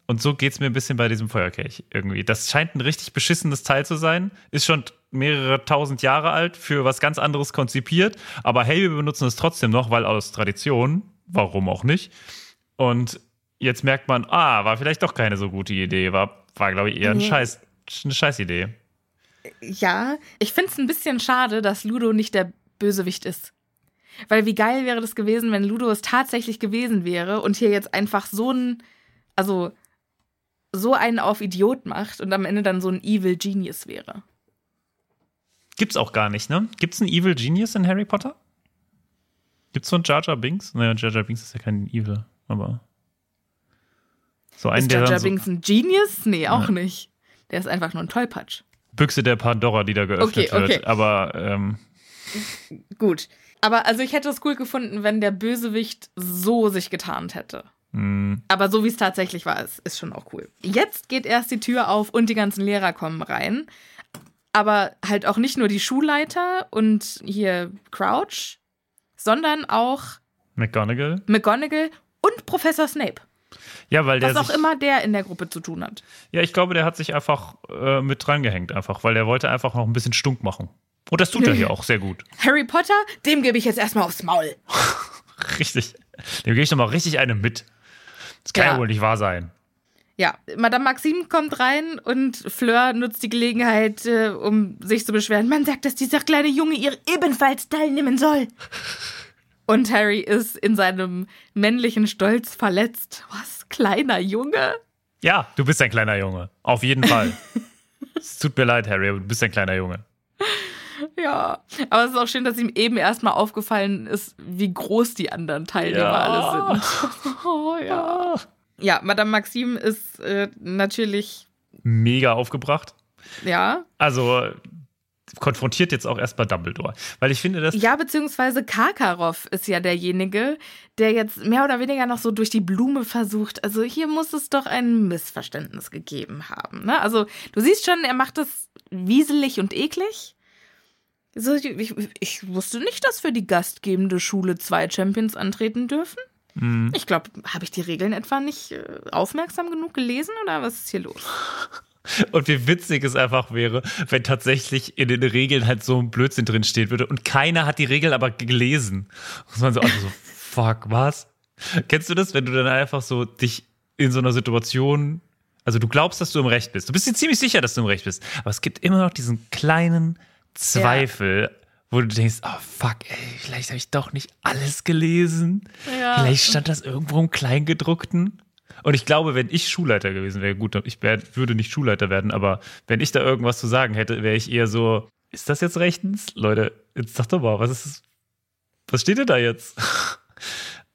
Und so geht es mir ein bisschen bei diesem Feuerkelch irgendwie. Das scheint ein richtig beschissenes Teil zu sein. Ist schon mehrere tausend Jahre alt, für was ganz anderes konzipiert. Aber hey, wir benutzen es trotzdem noch, weil aus Tradition, warum auch nicht. Und jetzt merkt man, ah, war vielleicht doch keine so gute Idee. War, war glaube ich, eher ein Nee. Scheiß, eine Scheißidee. Ja, ich finde es ein bisschen schade, dass Ludo nicht der Bösewicht ist. Weil wie geil wäre das gewesen, wenn Ludo es tatsächlich gewesen wäre und hier jetzt einfach so ein, also so einen auf Idiot macht und am Ende dann so ein Evil Genius wäre. Gibt's auch gar nicht, ne? Gibt's einen Evil Genius in Harry Potter? Gibt's so einen Jar Jar Binks? Naja, Jar Jar Binks ist ja kein Evil, aber so einen, ist der Jar Jar so Binks ein Genius? Nee, auch Ja. nicht. Der ist einfach nur ein Tollpatsch. Büchse der Pandora, die da geöffnet Okay, okay. wird. Aber ähm, Gut. Aber also ich hätte es cool gefunden, wenn der Bösewicht so sich getarnt hätte. mh, Aber so wie es tatsächlich war, ist, ist schon auch cool. Jetzt geht erst die Tür auf und die ganzen Lehrer kommen rein. Aber halt auch nicht nur die Schulleiter und hier Crouch, sondern auch McGonagall. McGonagall und Professor Snape. Ja, weil der Was auch sich, immer der in der Gruppe zu tun hat. Ja, ich glaube, der hat sich einfach äh, mit drangehängt, einfach, weil der wollte einfach noch ein bisschen stunk machen. Und das tut er hier auch sehr gut. Harry Potter, dem gebe ich jetzt erstmal aufs Maul. Richtig. Dem gebe ich nochmal richtig eine mit. Das kann ja. Ja. wohl nicht wahr sein. Ja, Madame Maxime kommt rein und Fleur nutzt die Gelegenheit, äh, um sich zu beschweren. Man sagt, dass dieser kleine Junge ihr ebenfalls teilnehmen soll. Und Harry ist in seinem männlichen Stolz verletzt. Was, kleiner Junge? Ja, du bist ein kleiner Junge. Auf jeden Fall. es tut mir leid, Harry, aber du bist ein kleiner Junge. Ja, aber es ist auch schön, dass ihm eben erstmal aufgefallen ist, wie groß die anderen Teilnehmer Ja. alle sind. oh, ja. ja, Madame Maxime ist äh, natürlich, Mega aufgebracht. ja, Also konfrontiert jetzt auch erstmal Dumbledore. Weil ich finde, dass Ja, beziehungsweise Karkaroff ist ja derjenige, der jetzt mehr oder weniger noch so durch die Blume versucht. Also hier muss es doch ein Missverständnis gegeben haben. Ne? Also du siehst schon, er macht das wieselig und eklig. So, ich, ich wusste nicht, dass für die gastgebende Schule zwei Champions antreten dürfen. Mhm. Ich glaube, habe ich die Regeln etwa nicht äh, aufmerksam genug gelesen oder was ist hier los? Und wie witzig es einfach wäre, wenn tatsächlich in den Regeln halt so ein Blödsinn drin stehen würde und keiner hat die Regeln aber gelesen. Und man so, also so, fuck, was? Kennst du das, wenn du dann einfach so dich in so einer Situation, also du glaubst, dass du im Recht bist. Du bist dir ziemlich sicher, dass du im Recht bist. Aber es gibt immer noch diesen kleinen Zweifel, wo du denkst, oh fuck, ey, vielleicht habe ich doch nicht alles gelesen. Ja. Vielleicht stand das irgendwo im Kleingedruckten. Und ich glaube, wenn ich Schulleiter gewesen wäre, gut, ich wär, würde nicht Schulleiter werden, aber wenn ich da irgendwas zu sagen hätte, wäre ich eher so, ist das jetzt rechtens? Leute, jetzt sag doch mal, was ist, was steht denn da jetzt?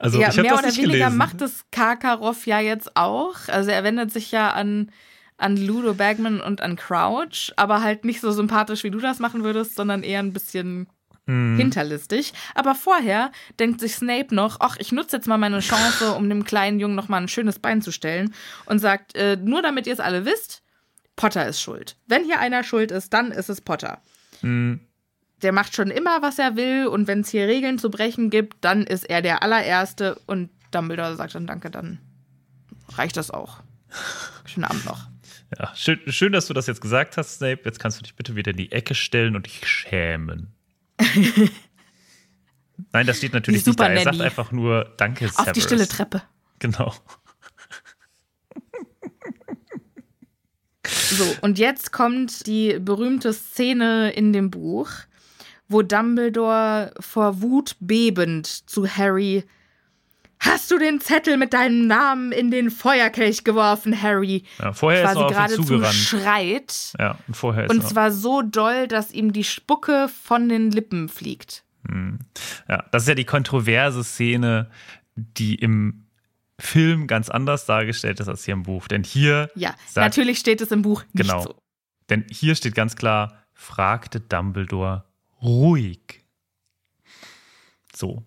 Also, ja, ich mehr das oder weniger gelesen. macht es Karkaroff ja jetzt auch. Also er wendet sich ja an, an Ludo Bagman und an Crouch, aber halt nicht so sympathisch, wie du das machen würdest, sondern eher ein bisschen hinterlistig. Aber vorher denkt sich Snape noch, ach, ich nutze jetzt mal meine Chance, um dem kleinen Jungen noch mal ein schönes Bein zu stellen und sagt, äh, nur damit ihr es alle wisst, Potter ist schuld. Wenn hier einer schuld ist, dann ist es Potter. Der macht schon immer, was er will und wenn es hier Regeln zu brechen gibt, dann ist er der allererste und Dumbledore sagt dann danke, dann reicht das auch. Schönen Abend noch. Ja, schön, schön, dass du das jetzt gesagt hast, Snape. Jetzt kannst du dich bitte wieder in die Ecke stellen und dich schämen. Nein, das steht natürlich nicht da. Er sagt einfach nur Danke, Auf die Severus. stille Treppe. Genau. So, und jetzt kommt die berühmte Szene in dem Buch, wo Dumbledore vor Wut bebend zu Harry Hast du den Zettel mit deinem Namen in den Feuerkelch geworfen, Harry? Ja, vorher ist er Quasi auf geradezu zugerannt. schreit. Ja, und vorher ist Und zwar so doll, dass ihm die Spucke von den Lippen fliegt. Ja, das ist ja die kontroverse Szene, die im Film ganz anders dargestellt ist als hier im Buch. Denn hier Ja, sagt, natürlich steht es im Buch nicht Genau. so. Denn hier steht ganz klar, fragte Dumbledore ruhig. So.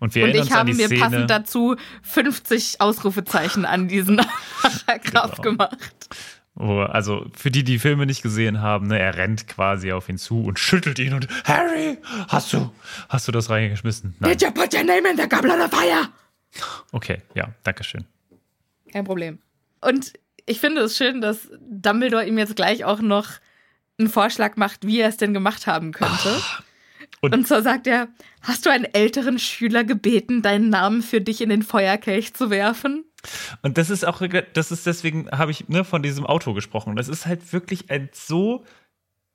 Und wir Und erinnern ich uns an habe die mir Szene. passend dazu 50 Ausrufezeichen an diesen Paragraph Genau. gemacht. Also für die, die Filme nicht gesehen haben, ne, er rennt quasi auf ihn zu und schüttelt ihn und Harry, hast du, hast du das reingeschmissen? Nein. Did you put your name in the goblet of fire? Okay, ja, danke schön. Kein Problem. Und ich finde es schön, dass Dumbledore ihm jetzt gleich auch noch einen Vorschlag macht, wie er es denn gemacht haben könnte. Und- Und, zwar sagt er, hast du einen älteren Schüler gebeten, deinen Namen für dich in den Feuerkelch zu werfen? Und das ist auch, das ist deswegen, habe ich ne, von diesem Auto gesprochen. Das ist halt wirklich ein so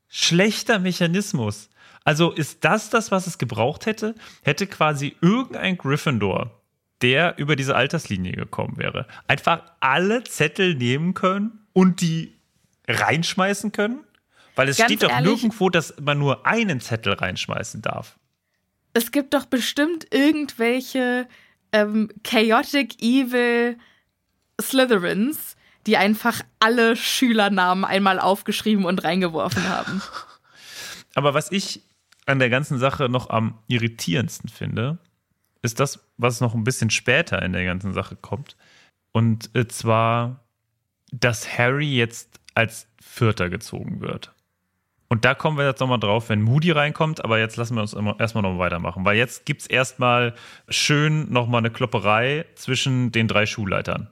schlechter Mechanismus. Also ist das das, was es gebraucht hätte? Hätte quasi irgendein Gryffindor, der über diese Alterslinie gekommen wäre, einfach alle Zettel nehmen können und die reinschmeißen können? Weil es Ganz steht doch ehrlich- nirgendwo, dass man nur einen Zettel reinschmeißen darf. Es gibt doch bestimmt irgendwelche ähm, chaotic evil Slytherins, die einfach alle Schülernamen einmal aufgeschrieben und reingeworfen haben. Aber was ich an der ganzen Sache noch am irritierendsten finde, ist das, was noch ein bisschen später in der ganzen Sache kommt. Und äh, zwar, dass Harry jetzt als Vierter gezogen wird. Und da kommen wir jetzt nochmal drauf, wenn Moody reinkommt, aber jetzt lassen wir uns erstmal noch weitermachen, weil jetzt gibt es erstmal schön nochmal eine Klopperei zwischen den drei Schulleitern.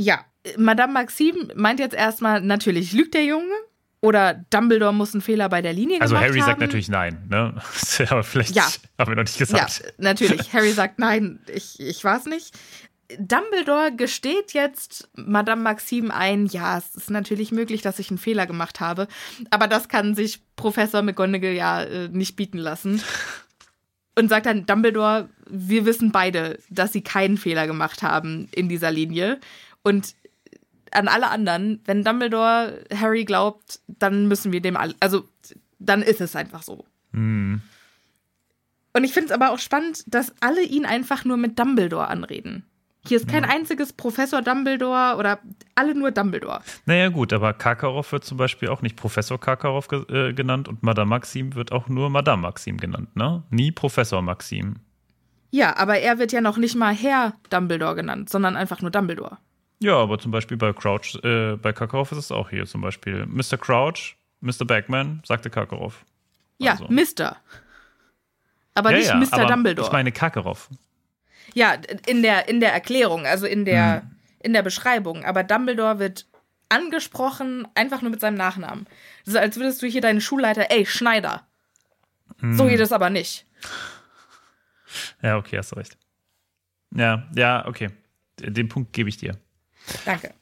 Ja, Madame Maxime meint jetzt erstmal, natürlich lügt der Junge. Oder Dumbledore muss einen Fehler bei der Linie Also gemacht Harry haben. sagt natürlich nein, ne? aber vielleicht Ja. haben wir noch nicht Ja, gesagt. natürlich. Harry sagt nein, ich, ich war's nicht. Dumbledore gesteht jetzt Madame Maxime ein, ja, es ist natürlich möglich, dass ich einen Fehler gemacht habe, aber das kann sich Professor McGonagall ja äh, nicht bieten lassen. Und sagt dann, Dumbledore, wir wissen beide, dass sie keinen Fehler gemacht haben in dieser Linie. Und an alle anderen, wenn Dumbledore Harry glaubt, dann müssen wir dem all, also dann ist es einfach so. Und ich finde es aber auch spannend, dass alle ihn einfach nur mit Dumbledore anreden. Hier ist kein einziges Professor Dumbledore oder alle nur Dumbledore. Naja, gut, aber Karkaroff wird zum Beispiel auch nicht Professor Karkaroff ge äh, genannt und Madame Maxim wird auch nur Madame Maxim genannt, ne? Nie Professor Maxim. Ja, aber er wird ja noch nicht mal Herr Dumbledore genannt, sondern einfach nur Dumbledore. Ja, aber zum Beispiel bei Crouch, äh, bei Karkaroff ist es auch hier zum Beispiel. Mr. Crouch, Mr. Bagman, sagte Karkaroff. Ja, Also. Mr. Aber ja, nicht ja, Mr. aber Dumbledore. Ich meine Karkaroff. Ja, in der, in der Erklärung, also in der, Mhm. in der Beschreibung. Aber Dumbledore wird angesprochen, einfach nur mit seinem Nachnamen. So als würdest du hier deinen Schulleiter, ey, Schneider. Mhm. So geht es aber nicht. Ja, okay, hast du recht. Ja, ja, okay. Den Punkt gebe ich dir. Danke.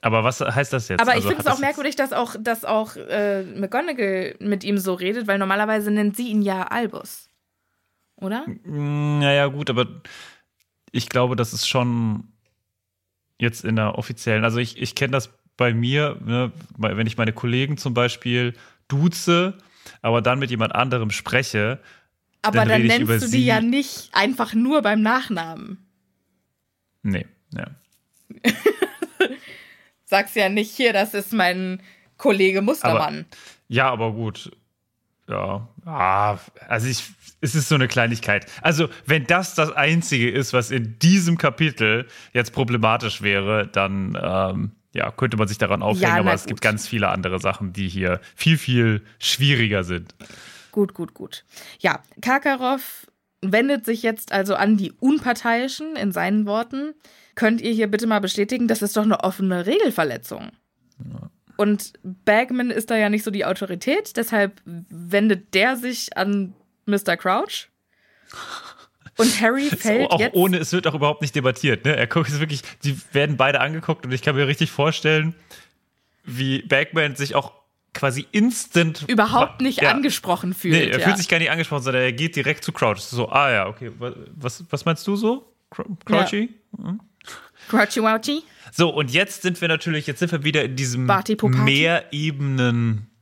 Aber was heißt das jetzt? Aber Also ich finde es auch das merkwürdig, dass auch, dass auch äh, McGonagall mit ihm so redet, weil normalerweise nennt sie ihn ja Albus. Oder? Naja, gut, aber ich glaube, das ist schon jetzt in der offiziellen, also ich, ich kenne das bei mir, ne, wenn ich meine Kollegen zum Beispiel duze, aber dann mit jemand anderem spreche, Aber Dann dann, nennst du die sie. ja nicht einfach nur beim Nachnamen. nee, ja. Sagst ja nicht, hier, das ist mein Kollege Mustermann. Ja, aber gut. Ja, ah, also ich, es ist so eine Kleinigkeit. Also, wenn das das Einzige ist, was in diesem Kapitel jetzt problematisch wäre, dann ähm, ja, könnte man sich daran aufhängen, Ja, aber es gibt gut. ganz viele andere Sachen, die hier viel, viel schwieriger sind. Gut, gut, gut. Ja, Karkaroff wendet sich jetzt also an die Unparteiischen in seinen Worten. Könnt ihr hier bitte mal bestätigen, das ist doch eine offene Regelverletzung. Und Bagman ist da ja nicht so die Autorität, deshalb wendet der sich an Mr. Crouch. Und Harry fällt auch jetzt. ohne, es wird auch überhaupt nicht debattiert. Ne? Er guckt es wirklich, die werden beide angeguckt und ich kann mir richtig vorstellen, wie Bagman sich auch quasi instant überhaupt nicht Ja. angesprochen fühlt. Nee, er ja. fühlt sich gar nicht angesprochen, sondern er geht direkt zu Crouch. So, ah ja, okay. wa- Was, was meinst du so? Cr- Crouchy? Crouchy Wouchy. So, und jetzt sind wir natürlich, jetzt sind wir wieder in diesem Barty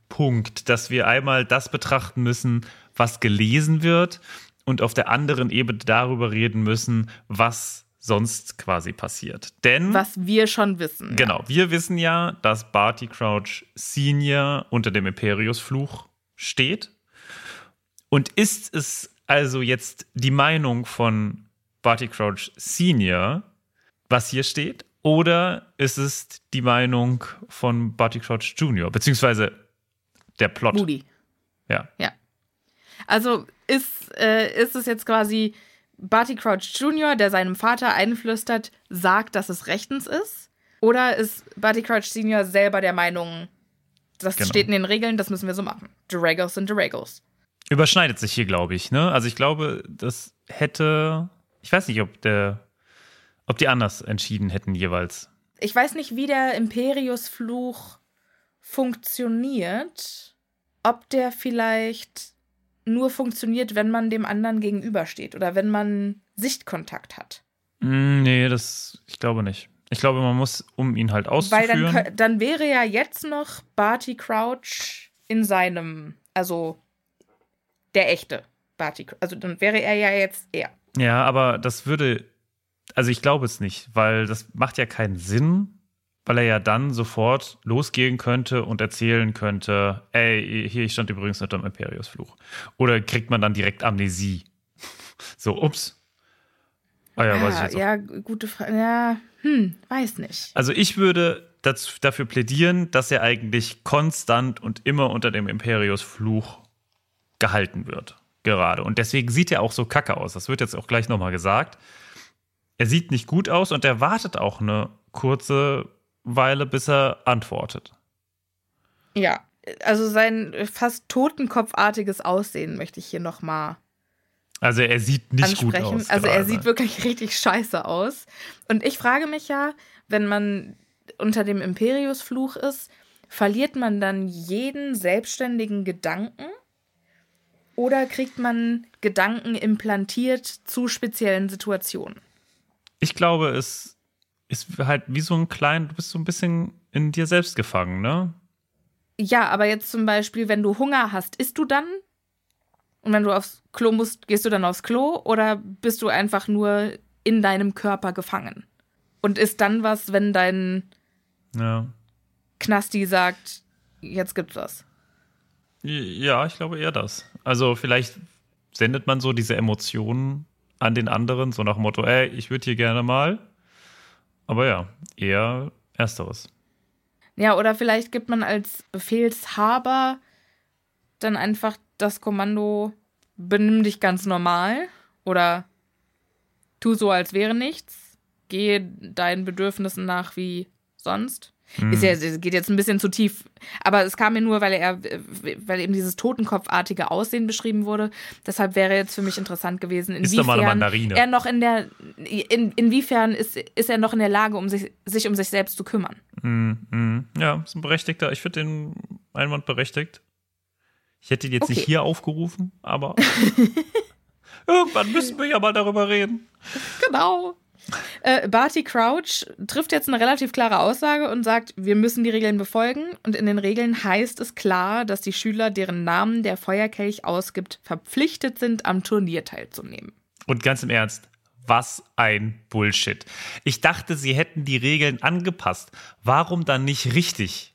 Mehrebenen-Punkt, dass wir einmal das betrachten müssen, was gelesen wird und auf der anderen Ebene darüber reden müssen, was sonst quasi passiert. Denn Was wir schon wissen. Genau, wir wissen ja, dass Barty Crouch Senior unter dem Imperius-Fluch steht. Und ist es also jetzt die Meinung von Barty Crouch Senior, was hier steht? Oder ist es die Meinung von Barty Crouch Junior? Beziehungsweise der Plot. Moody. Ja. Ja. Also ist, äh, ist es jetzt quasi Barty Crouch Jr., der seinem Vater einflüstert, sagt, dass es rechtens ist? Oder ist Barty Crouch Senior selber der Meinung, das Genau. steht in den Regeln, das müssen wir so machen? Duragos sind Duragos. Überschneidet sich hier, glaube ich. Ne? Also ich glaube, das hätte. Ich weiß nicht, ob der, ob die anders entschieden hätten jeweils. Ich weiß nicht, wie der Imperius-Fluch funktioniert. Ob der vielleicht nur funktioniert, wenn man dem anderen gegenübersteht oder wenn man Sichtkontakt hat. Mm, Nee, das, ich glaube nicht. Ich glaube, man muss, um ihn halt Weil auszuführen. dann, kö- dann wäre ja jetzt noch Barty Crouch in seinem, also der echte Barty Crouch. Also dann wäre er ja jetzt er. ja, aber das würde, also ich glaube es nicht, weil das macht ja keinen Sinn, weil er ja dann sofort losgehen könnte und erzählen könnte, ey, hier, ich stand übrigens unter dem Imperius-Fluch. Oder kriegt man dann direkt Amnesie? So, ups. Ah ja, weiß ich Ah, jetzt auch. ja, gute Frage. Ja, hm, weiß nicht. Also ich würde dazu, dafür plädieren, dass er eigentlich konstant und immer unter dem Imperius-Fluch gehalten wird. Gerade. Und deswegen sieht er auch so kacke aus. Das wird jetzt auch gleich nochmal gesagt. Er sieht nicht gut aus und er wartet auch eine kurze Weile, bis er antwortet. Ja, also sein fast totenkopfartiges Aussehen möchte ich hier nochmal Also er sieht nicht gut ansprechen. aus. also er gerade. sieht wirklich richtig scheiße aus. Und ich frage mich ja, wenn man unter dem Imperius-Fluch ist, verliert man dann jeden selbstständigen Gedanken? Oder kriegt man Gedanken implantiert zu speziellen Situationen? Ich glaube, es ist halt wie so ein klein, du bist so ein bisschen in dir selbst gefangen, ne? Ja, aber jetzt zum Beispiel, wenn du Hunger hast, isst du dann? Und wenn du aufs Klo musst, gehst du dann aufs Klo? Oder bist du einfach nur in deinem Körper gefangen? Und ist dann was, wenn dein Ja. Knasti sagt, jetzt gibt's was? Ja, ich glaube eher das. Also vielleicht sendet man so diese Emotionen an den anderen, so nach dem Motto, ey, ich würde hier gerne mal. Aber ja, eher ersteres. Ja, oder vielleicht gibt man als Befehlshaber dann einfach das Kommando, benimm dich ganz normal oder tu so, als wäre nichts, gehe deinen Bedürfnissen nach wie sonst. Ist ja, es geht jetzt ein bisschen zu tief, aber es kam mir nur, weil er, weil eben dieses Totenkopfartige Aussehen beschrieben wurde. Deshalb wäre jetzt für mich interessant gewesen, inwiefern er noch in der, in, inwiefern ist, ist er noch in der Lage, um sich, sich um sich selbst zu kümmern. Mhm. Ja, ist ein berechtigter. Ich finde den Einwand berechtigt. Ich hätte ihn jetzt nicht Okay. hier aufgerufen, aber irgendwann müssen wir ja mal darüber reden. Genau. Äh, Barty Crouch trifft jetzt eine relativ klare Aussage und sagt, wir müssen die Regeln befolgen. Und in den Regeln heißt es klar, dass die Schüler, deren Namen der Feuerkelch ausgibt, verpflichtet sind, am Turnier teilzunehmen. Und ganz im Ernst, Was ein Bullshit. Ich dachte, sie hätten die Regeln angepasst. Warum dann nicht richtig?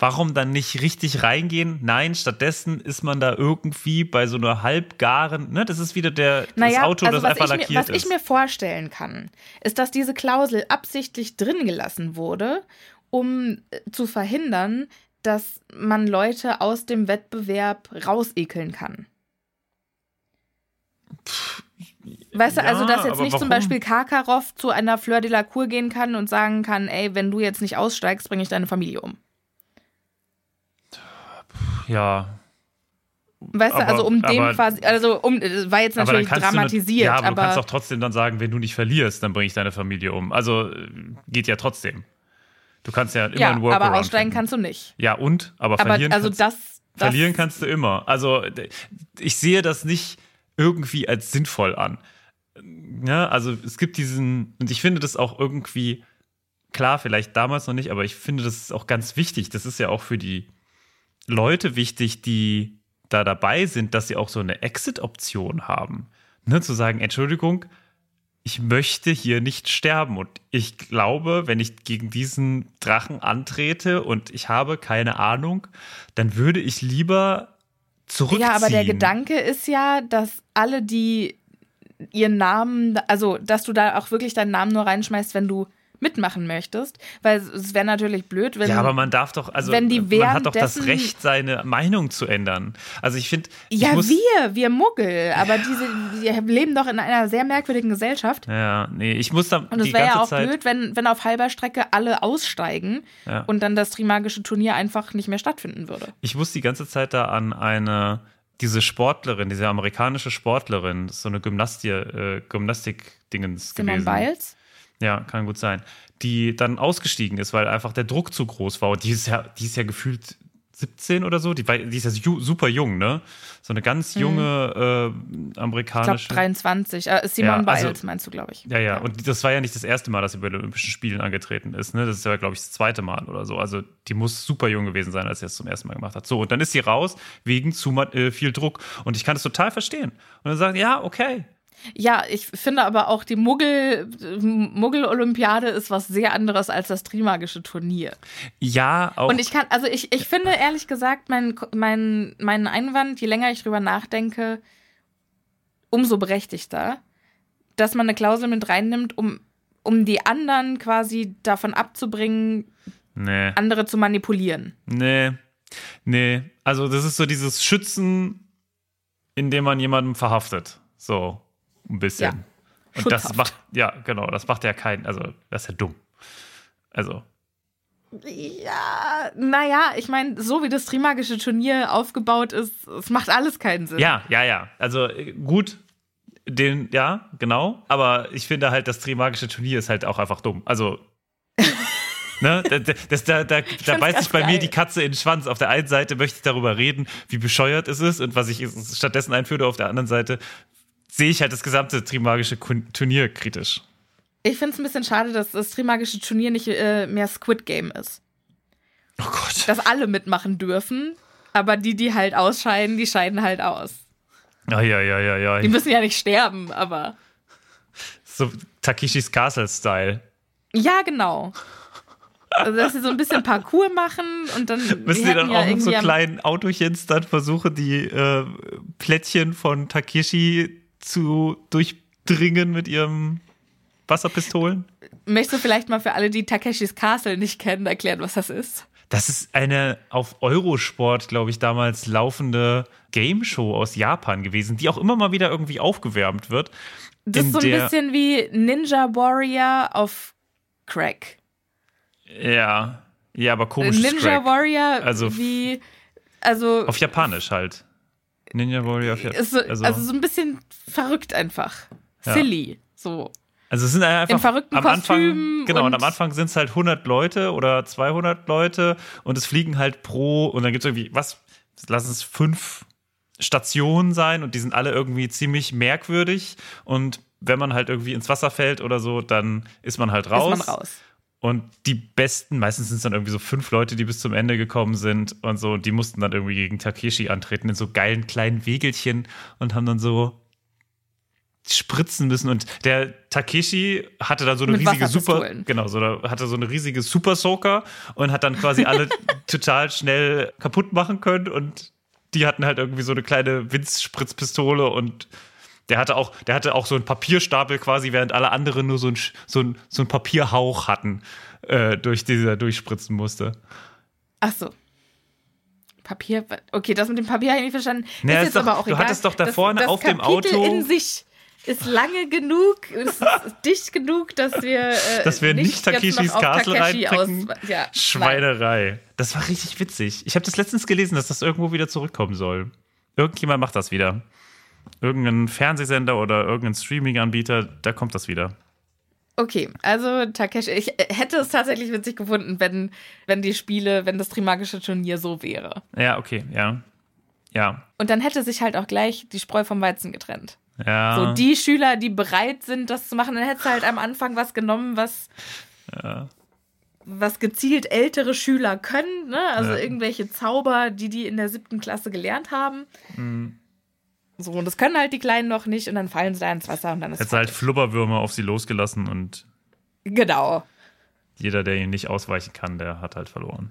Warum dann nicht richtig reingehen? Nein, stattdessen ist man da irgendwie bei so einer halbgaren, ne, das ist wieder der, Naja, das Auto, also das was, einfach ich mir, lackiert was ist. ich mir vorstellen kann, ist, dass diese Klausel absichtlich drin gelassen wurde, um äh, zu verhindern, dass man Leute aus dem Wettbewerb rausekeln kann. Weißt du, also dass jetzt nicht zum warum? Beispiel Karkaroff zu einer Fleur de la Cour gehen kann und sagen kann, ey, wenn du jetzt nicht aussteigst, bringe ich deine Familie um. Ja, Weißt du, Aber- also um dem aber- quasi, also um, das war jetzt natürlich dramatisiert, du, ja, aber, aber, du kannst doch trotzdem dann sagen, wenn du nicht verlierst, dann bringe ich deine Familie um. Also äh, geht ja trotzdem. Du kannst ja immer ja, einen Workaround aber aussteigen finden. kannst du nicht. Ja, und? Aber, Aber verlieren also kannst, das, das Verlieren kannst du immer. Also ich sehe das nicht irgendwie als sinnvoll an. Ja, also es gibt diesen, und ich finde das auch irgendwie, klar, vielleicht damals noch nicht, aber ich finde das ist auch ganz wichtig. Das ist ja auch für die Leute wichtig, die da dabei sind, dass sie auch so eine Exit-Option haben. Ne, zu sagen, Entschuldigung, ich möchte hier nicht sterben. Und ich glaube, wenn ich gegen diesen Drachen antrete und ich habe keine Ahnung, dann würde ich lieber zurückziehen. Ja, aber der Gedanke ist ja, dass alle, die ihren Namen, also dass du da auch wirklich deinen Namen nur reinschmeißt, wenn du mitmachen möchtest, weil es wäre natürlich blöd, wenn ja, aber man darf doch, also wenn die man hat doch das Recht, seine Meinung zu ändern. Also ich finde, ja muss, wir, wir Muggel, aber diese, wir leben doch in einer sehr merkwürdigen Gesellschaft. Ja, nee, ich muss da Und es wäre ja auch Zeit. blöd, wenn, wenn auf halber Strecke alle aussteigen Ja. und dann das Trimagische Turnier einfach nicht mehr stattfinden würde. Ich muss die ganze Zeit da an eine, diese Sportlerin, diese amerikanische Sportlerin, so eine Gymnastie, äh, Gymnastik-Dingens gewesen. Biles? Ja, kann gut sein. Die dann ausgestiegen ist, weil einfach der Druck zu groß war. Und die ist ja, die ist ja gefühlt 17 oder so. Die, die ist ja super jung, ne? So eine ganz junge äh, Ich glaube amerikanische. 23. Äh, Simon Ja, also- Biles meinst du, glaube ich. Ja, ja, und das war ja nicht das erste Mal, dass sie bei den Olympischen Spielen angetreten ist. Ne? Das ist ja, glaube ich, das zweite Mal oder so. Also die muss super jung gewesen sein, als sie das zum ersten Mal gemacht hat. So, und dann ist sie raus wegen zu äh, viel Druck. Und ich kann das total verstehen. Und dann sagen, ja, okay. Ja, ich finde aber auch die Muggel, Muggel-Olympiade ist was sehr anderes als das Trimagische Turnier. Ja, auch. Und ich kann, also ich, ich finde ehrlich gesagt, mein, mein, mein Einwand, je länger ich drüber nachdenke, umso berechtigter, dass man eine Klausel mit reinnimmt, um, um die anderen quasi davon abzubringen, nee, andere zu manipulieren. nee, nee. Also das ist so dieses Schützen, indem man jemanden verhaftet. So, ein bisschen. Ja. Und das macht, ja, genau, das macht ja kein, also das ist ja dumm. Also, Ja, naja, ich meine, so wie das Trimagische Turnier aufgebaut ist, es macht alles keinen Sinn. Ja, ja, ja. Also äh, gut, den, ja, genau. Aber ich finde halt, das Trimagische Turnier ist halt auch einfach dumm. Also. Ne, da, da- das, da, da, da beißt sich bei mir geil. die Katze in den Schwanz. Auf der einen Seite möchte ich darüber reden, wie bescheuert es ist und was ich stattdessen einführe. Auf der anderen Seite sehe ich halt das gesamte Trimagische Turnier kritisch. Ich finde es ein bisschen schade, dass das Trimagische Turnier nicht äh, mehr Squid Game ist. Oh Gott. Dass alle mitmachen dürfen, aber die, die halt ausscheiden, die scheiden halt aus. Ja, ja, ja, ja, ja. Die müssen ja nicht sterben, aber. So Takeshis Castle-Style. Ja, genau. Also, dass sie so ein bisschen Parcours machen und dann. Müssen die hätten dann ja auch mit so kleinen Autochens dann versuchen, die äh, Plättchen von Takeshi zu durchdringen mit ihrem Wasserpistolen? Möchtest du vielleicht mal für alle, die Takeshis Castle nicht kennen, erklären, was das ist? Das ist eine auf Eurosport, glaube ich, damals laufende Game Show aus Japan gewesen, die auch immer mal wieder irgendwie aufgewärmt wird. Das ist so ein bisschen wie Ninja Warrior auf Crack. Ja, ja, aber komisches Ninja Crack. Warrior Also- wie. Also. Auf Japanisch halt. Ninja Warrior auf ist so, Japanisch. also, so ein bisschen verrückt einfach. Ja. Silly. So. Also es sind einfach In verrückten am Anfang, Kostümen genau, und, und- am Anfang sind es halt 100 Leute oder 200 Leute und es fliegen halt pro, und dann gibt es irgendwie, was, lass es fünf Stationen sein und die sind alle irgendwie ziemlich merkwürdig und wenn man halt irgendwie ins Wasser fällt oder so, dann ist man halt raus. Ist man raus. Und die besten, meistens sind es dann irgendwie so fünf Leute, die bis zum Ende gekommen sind und so, die mussten dann irgendwie gegen Takeshi antreten in so geilen kleinen Wegelchen und haben dann so spritzen müssen und der Takeshi hatte da so eine Mit riesige Super Wasserpistolen. genau so hatte so eine riesige Super Soaker und hat dann quasi alle total schnell kaputt machen können und die hatten halt irgendwie so eine kleine Winzspritzpistole und der hatte auch der hatte auch so einen Papierstapel quasi während alle anderen nur so ein so ein, so ein Papierhauch hatten äh, durch die er durchspritzen musste. Ach so. Papier, okay, das mit dem Papier habe ich nicht verstanden. Naja, ist jetzt doch- aber auch du egal. hattest doch da vorne das auf dem Kapitel Auto- in sich ist lange genug, ist dicht genug, dass wir, äh, Dass wir nicht noch Takeshis Castle reinpicken. aus- Ja, nein. Schweinerei. Das war richtig witzig. Ich habe das letztens gelesen, dass das irgendwo wieder zurückkommen soll. Irgendjemand macht das wieder. Irgendein Fernsehsender oder irgendein Streaming-Anbieter, da kommt das wieder. Okay, also Takeshi, ich äh, hätte es tatsächlich witzig gefunden, wenn, wenn die Spiele, wenn das Trimagische Turnier so wäre. Ja, okay, ja. Ja. Und dann hätte sich halt auch gleich die Spreu vom Weizen getrennt. Ja. So die Schüler, die bereit sind, das zu machen, dann hättest du halt am Anfang was genommen, was, was gezielt ältere Schüler können, ne? Also Ja. irgendwelche Zauber, die die in der siebten Klasse gelernt haben. Mhm. So, und das können halt die Kleinen noch nicht und dann fallen sie da ins Wasser und dann ist Jetzt halt. Flubberwürmer auf sie losgelassen und Genau. jeder, der ihnen nicht ausweichen kann, der hat halt verloren.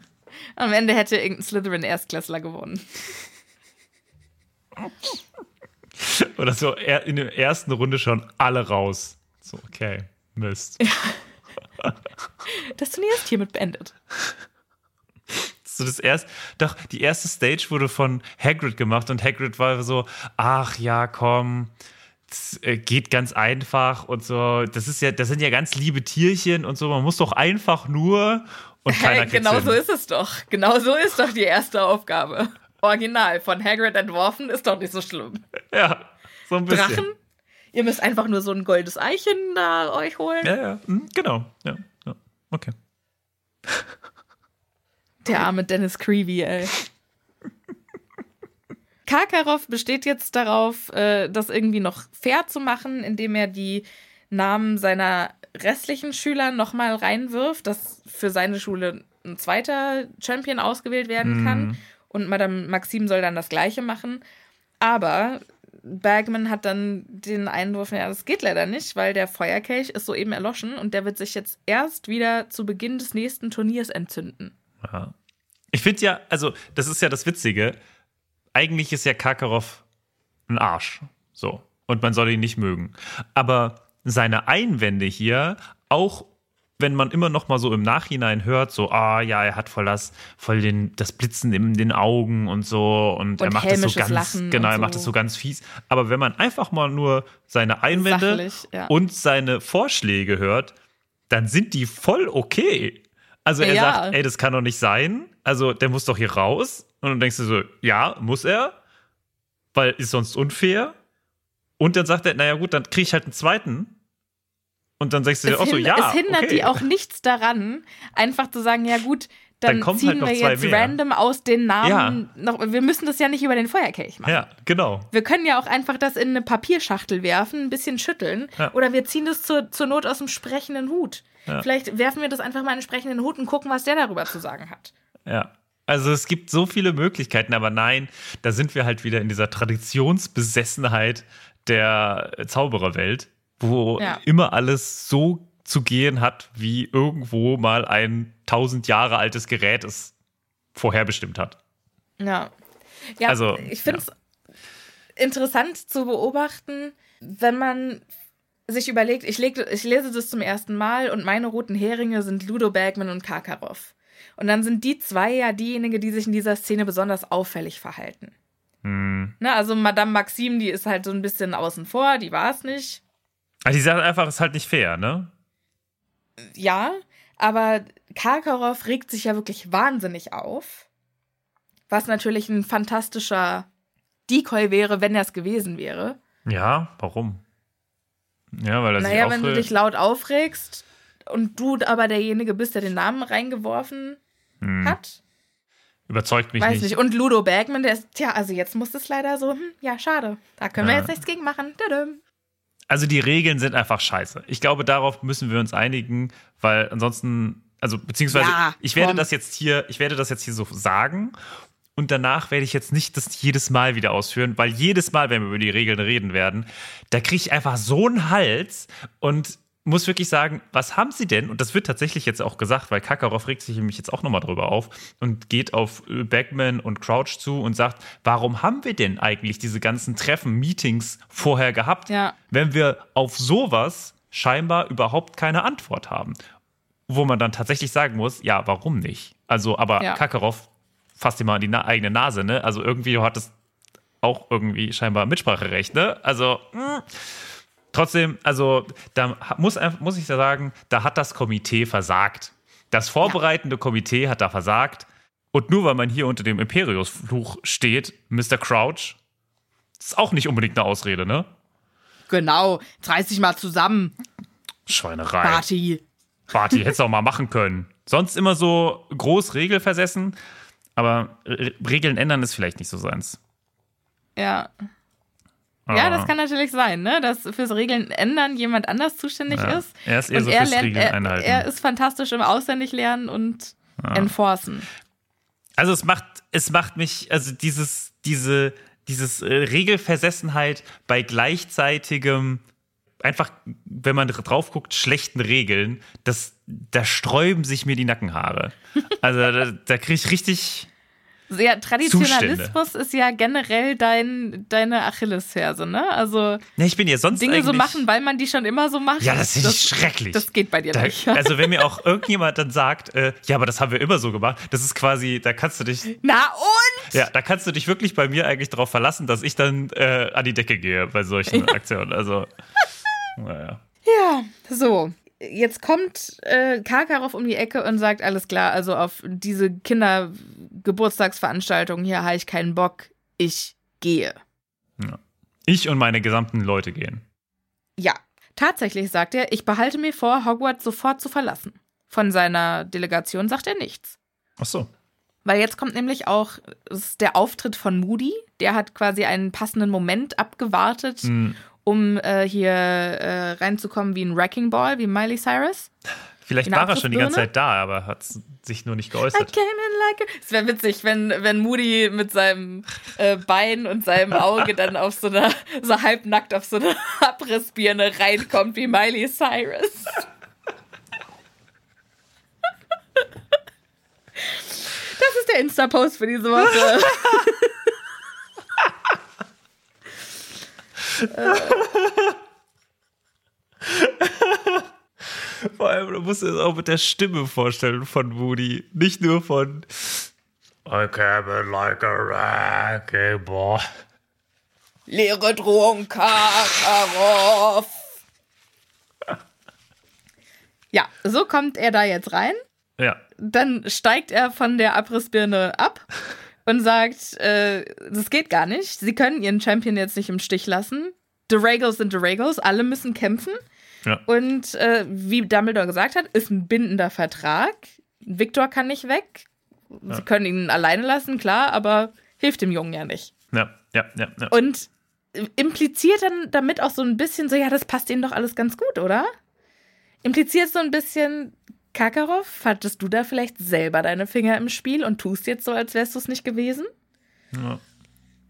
Am Ende hätte irgendein Slytherin-Erstklässler gewonnen. Oder so in der ersten Runde schon alle raus. So, okay, Mist. Das Turnier ist hiermit beendet. so das erste, doch, die erste Stage wurde von Hagrid gemacht und Hagrid war so, ach ja, komm, das äh, geht ganz einfach und so. Das ist ja, das sind ja ganz liebe Tierchen und so. Man muss doch einfach nur und keiner kriegt's genau hin. so ist es doch. Genau so ist doch die erste Aufgabe. Original von Hagrid entworfen, ist doch nicht so schlimm. Ja, so ein bisschen. Drachen? Ihr müsst einfach nur so ein goldes Eichen da euch holen. Ja, ja, hm, genau. Ja, ja, okay. Der arme Dennis Creevy, ey. Karkaroff besteht jetzt darauf, äh, das irgendwie noch fair zu machen, indem er die Namen seiner restlichen Schüler nochmal reinwirft, dass für seine Schule ein zweiter Champion ausgewählt werden kann. Und Madame Maxim soll dann das Gleiche machen. Aber Bergman hat dann den Einwurf, ja, das geht leider nicht, weil der Feuerkelch ist soeben erloschen und der wird sich jetzt erst wieder zu Beginn des nächsten Turniers entzünden. Ja. Ich finde ja, also, das ist ja das Witzige. Eigentlich ist ja Karkaroff ein Arsch. So. Und man soll ihn nicht mögen. Aber seine Einwände hier, auch wenn man immer noch mal so im Nachhinein hört, so, ah ja, er hat voll das, voll den, das Blitzen in den Augen und so und, er Und macht das so ganz, Lachen genau, er macht so. das so ganz fies. Aber wenn man einfach mal nur seine Einwände Sachlich, ja. und seine Vorschläge hört, dann sind die voll okay. Also er Ja. sagt, ey, das kann doch nicht sein. Also der muss doch hier raus. Und dann denkst du so, ja, muss er, weil ist sonst unfair. Und dann sagt er, naja gut, dann kriege ich halt einen zweiten. Und dann sagst du dir auch so, ja, es hindert okay. die auch nichts daran, einfach zu sagen, ja gut, dann, Dann ziehen halt wir jetzt mehr. random aus den Namen noch. Wir müssen das ja nicht über den Feuerkelch machen. Ja, genau. Wir können ja auch einfach das in eine Papierschachtel werfen, ein bisschen schütteln. Ja. Oder wir ziehen das zur, zur Not aus dem sprechenden Hut. Ja. Vielleicht werfen wir das einfach mal in den Hut und gucken, was der darüber zu sagen hat. Ja. Also es gibt so viele Möglichkeiten, aber nein, da sind wir halt wieder in dieser Traditionsbesessenheit der Zaubererwelt, wo Ja. immer alles so zu gehen hat, wie irgendwo mal ein tausend Jahre altes Gerät es vorherbestimmt hat. Ja. Ja, Also, ich finde es interessant zu beobachten, wenn man sich überlegt, ich, leg, ich lese das zum ersten Mal und meine roten Heringe sind Ludo Bergman und Karkaroff. Und dann sind die zwei ja diejenigen, die sich in dieser Szene besonders auffällig verhalten. Hm. Ne, also Madame Maxime, die ist halt so ein bisschen außen vor, die war es nicht. Also die sagt einfach, es ist halt nicht fair, ne? Ja, aber Karkaroff regt sich ja wirklich wahnsinnig auf. Was natürlich ein fantastischer Decoy wäre, wenn er es gewesen wäre. Ja, warum? Ja, weil er Naja, wenn du dich laut aufregst und du aber derjenige bist, der den Namen reingeworfen hat. Überzeugt mich Weiß nicht. nicht. Und Ludo Bergman, der ist, tja, also jetzt muss es leider so, hm, ja, schade. Da können wir Ja. jetzt nichts gegen machen. Tadam. Also die Regeln sind einfach scheiße. Ich glaube, darauf müssen wir uns einigen, weil ansonsten, also beziehungsweise Ja, ich werde komm. das jetzt hier, ich werde das jetzt hier so sagen und danach werde ich jetzt nicht das jedes Mal wieder ausführen, weil jedes Mal, wenn wir über die Regeln reden werden, da kriege ich einfach so einen Hals und muss wirklich sagen, was haben sie denn? Und das wird tatsächlich jetzt auch gesagt, weil Kakarov regt sich nämlich jetzt auch nochmal drüber auf und geht auf Backman und Crouch zu und sagt, warum haben wir denn eigentlich diese ganzen Treffen, Meetings vorher gehabt, Ja. wenn wir auf sowas scheinbar überhaupt keine Antwort haben? Wo man dann tatsächlich sagen muss, ja, warum nicht? Also, aber Ja. Kakarov fasst dir mal an die na eigene Nase, ne? Also irgendwie hat es auch irgendwie scheinbar Mitspracherecht, ne? Also, mh. trotzdem, also da muss, muss ich da sagen, da hat das Komitee versagt. Das vorbereitende Komitee hat da versagt. Und nur weil man hier unter dem Imperius-Fluch steht, Mr. Crouch, ist auch nicht unbedingt eine Ausrede, ne? Genau, jetzt reiß dich mal zusammen, Schweinerei. Party. Party hättest du auch mal machen können. Sonst immer so groß regelversessen, aber Re Regeln ändern ist vielleicht nicht so seins. Ja. Ja, Ah. das kann natürlich sein, ne? dass fürs Regeln ändern jemand anders zuständig Ja. ist. Er ist eher und so er fürs lernt, Regeln er, einhalten. er ist fantastisch im Auswendiglernen und Enforcen. Also es macht, es macht mich, also dieses, diese, dieses äh, Regelversessenheit bei gleichzeitigem, einfach, wenn man drauf guckt, schlechten Regeln, das, da sträuben sich mir die Nackenhaare. Also da, da kriege ich richtig, Ja, Traditionalismus ist ja generell dein, deine Achillesferse, ne? Also ne, ich bin ja sonst Dinge so machen, weil man die schon immer so macht. Ja, das finde ich schrecklich. Das geht bei dir Da, nicht. also wenn mir auch irgendjemand dann sagt, äh, ja, aber das haben wir immer so gemacht, das ist quasi, da kannst du dich, Na und? ja, da kannst du dich wirklich bei mir eigentlich darauf verlassen, dass ich dann äh, an die Decke gehe bei solchen Aktionen. Also, naja. Ja, so. Jetzt kommt äh, Karkaroff um die Ecke und sagt, alles klar, also auf diese Kindergeburtstagsveranstaltung hier habe ich keinen Bock, ich gehe. Ich und meine gesamten Leute gehen. Ja, tatsächlich sagt er, ich behalte mir vor, Hogwarts sofort zu verlassen. Von seiner Delegation sagt er nichts. Ach so. Weil jetzt kommt nämlich auch der Auftritt von Moody. Der hat quasi einen passenden Moment abgewartet, Hm. Um äh, hier äh, reinzukommen wie ein Wrecking Ball, wie Miley Cyrus. Vielleicht war er schon die ganze? Zeit da, aber hat sich nur nicht I geäußert. came in like a... Es wäre witzig, wenn, wenn Moody mit seinem äh, Bein und seinem Auge dann auf so einer, so halbnackt auf so eine Abrissbirne reinkommt wie Miley Cyrus. Das ist der Insta-Post für diese Woche. Vor allem, du musst es auch mit der Stimme vorstellen von Moody. Nicht nur von I came in like a wrecking ball. Leere Drohung, Karkaroff. Ja, so kommt er da jetzt rein. Ja. Dann steigt er von der Abrissbirne ab und sagt, äh, das geht gar nicht. Sie können ihren Champion jetzt nicht im Stich lassen. The Regals sind The Regals, alle müssen kämpfen. Ja. Und äh, wie Dumbledore gesagt hat, ist ein bindender Vertrag. Victor kann nicht weg. Sie können ihn alleine lassen, klar, aber hilft dem Jungen ja nicht. Ja, ja, ja, ja. Und impliziert dann damit auch so ein bisschen so, ja, das passt ihnen doch alles ganz gut, oder? Impliziert so ein bisschen, Kakarov, hattest du da vielleicht selber deine Finger im Spiel und tust jetzt so, als wärst du es nicht gewesen? Ja.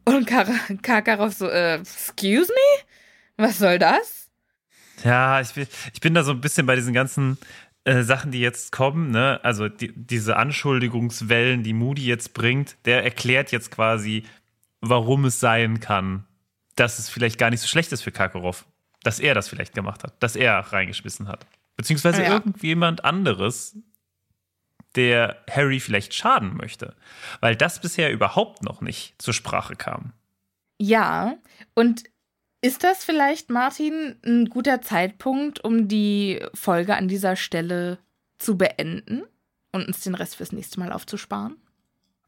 Und Kar Kakarov so, äh, excuse me? Was soll das? Ja, ich bin, ich bin da so ein bisschen bei diesen ganzen äh, Sachen, die jetzt kommen, ne? Also die, diese Anschuldigungswellen, die Moody jetzt bringt, der erklärt jetzt quasi, warum es sein kann, dass es vielleicht gar nicht so schlecht ist für Karkaroff. Dass er das vielleicht gemacht hat, dass er reingeschmissen hat. Beziehungsweise Ja. irgendjemand anderes, der Harry vielleicht schaden möchte. Weil das bisher überhaupt noch nicht zur Sprache kam. Ja, und ist das vielleicht, Martin, ein guter Zeitpunkt, um die Folge an dieser Stelle zu beenden und uns den Rest fürs nächste Mal aufzusparen?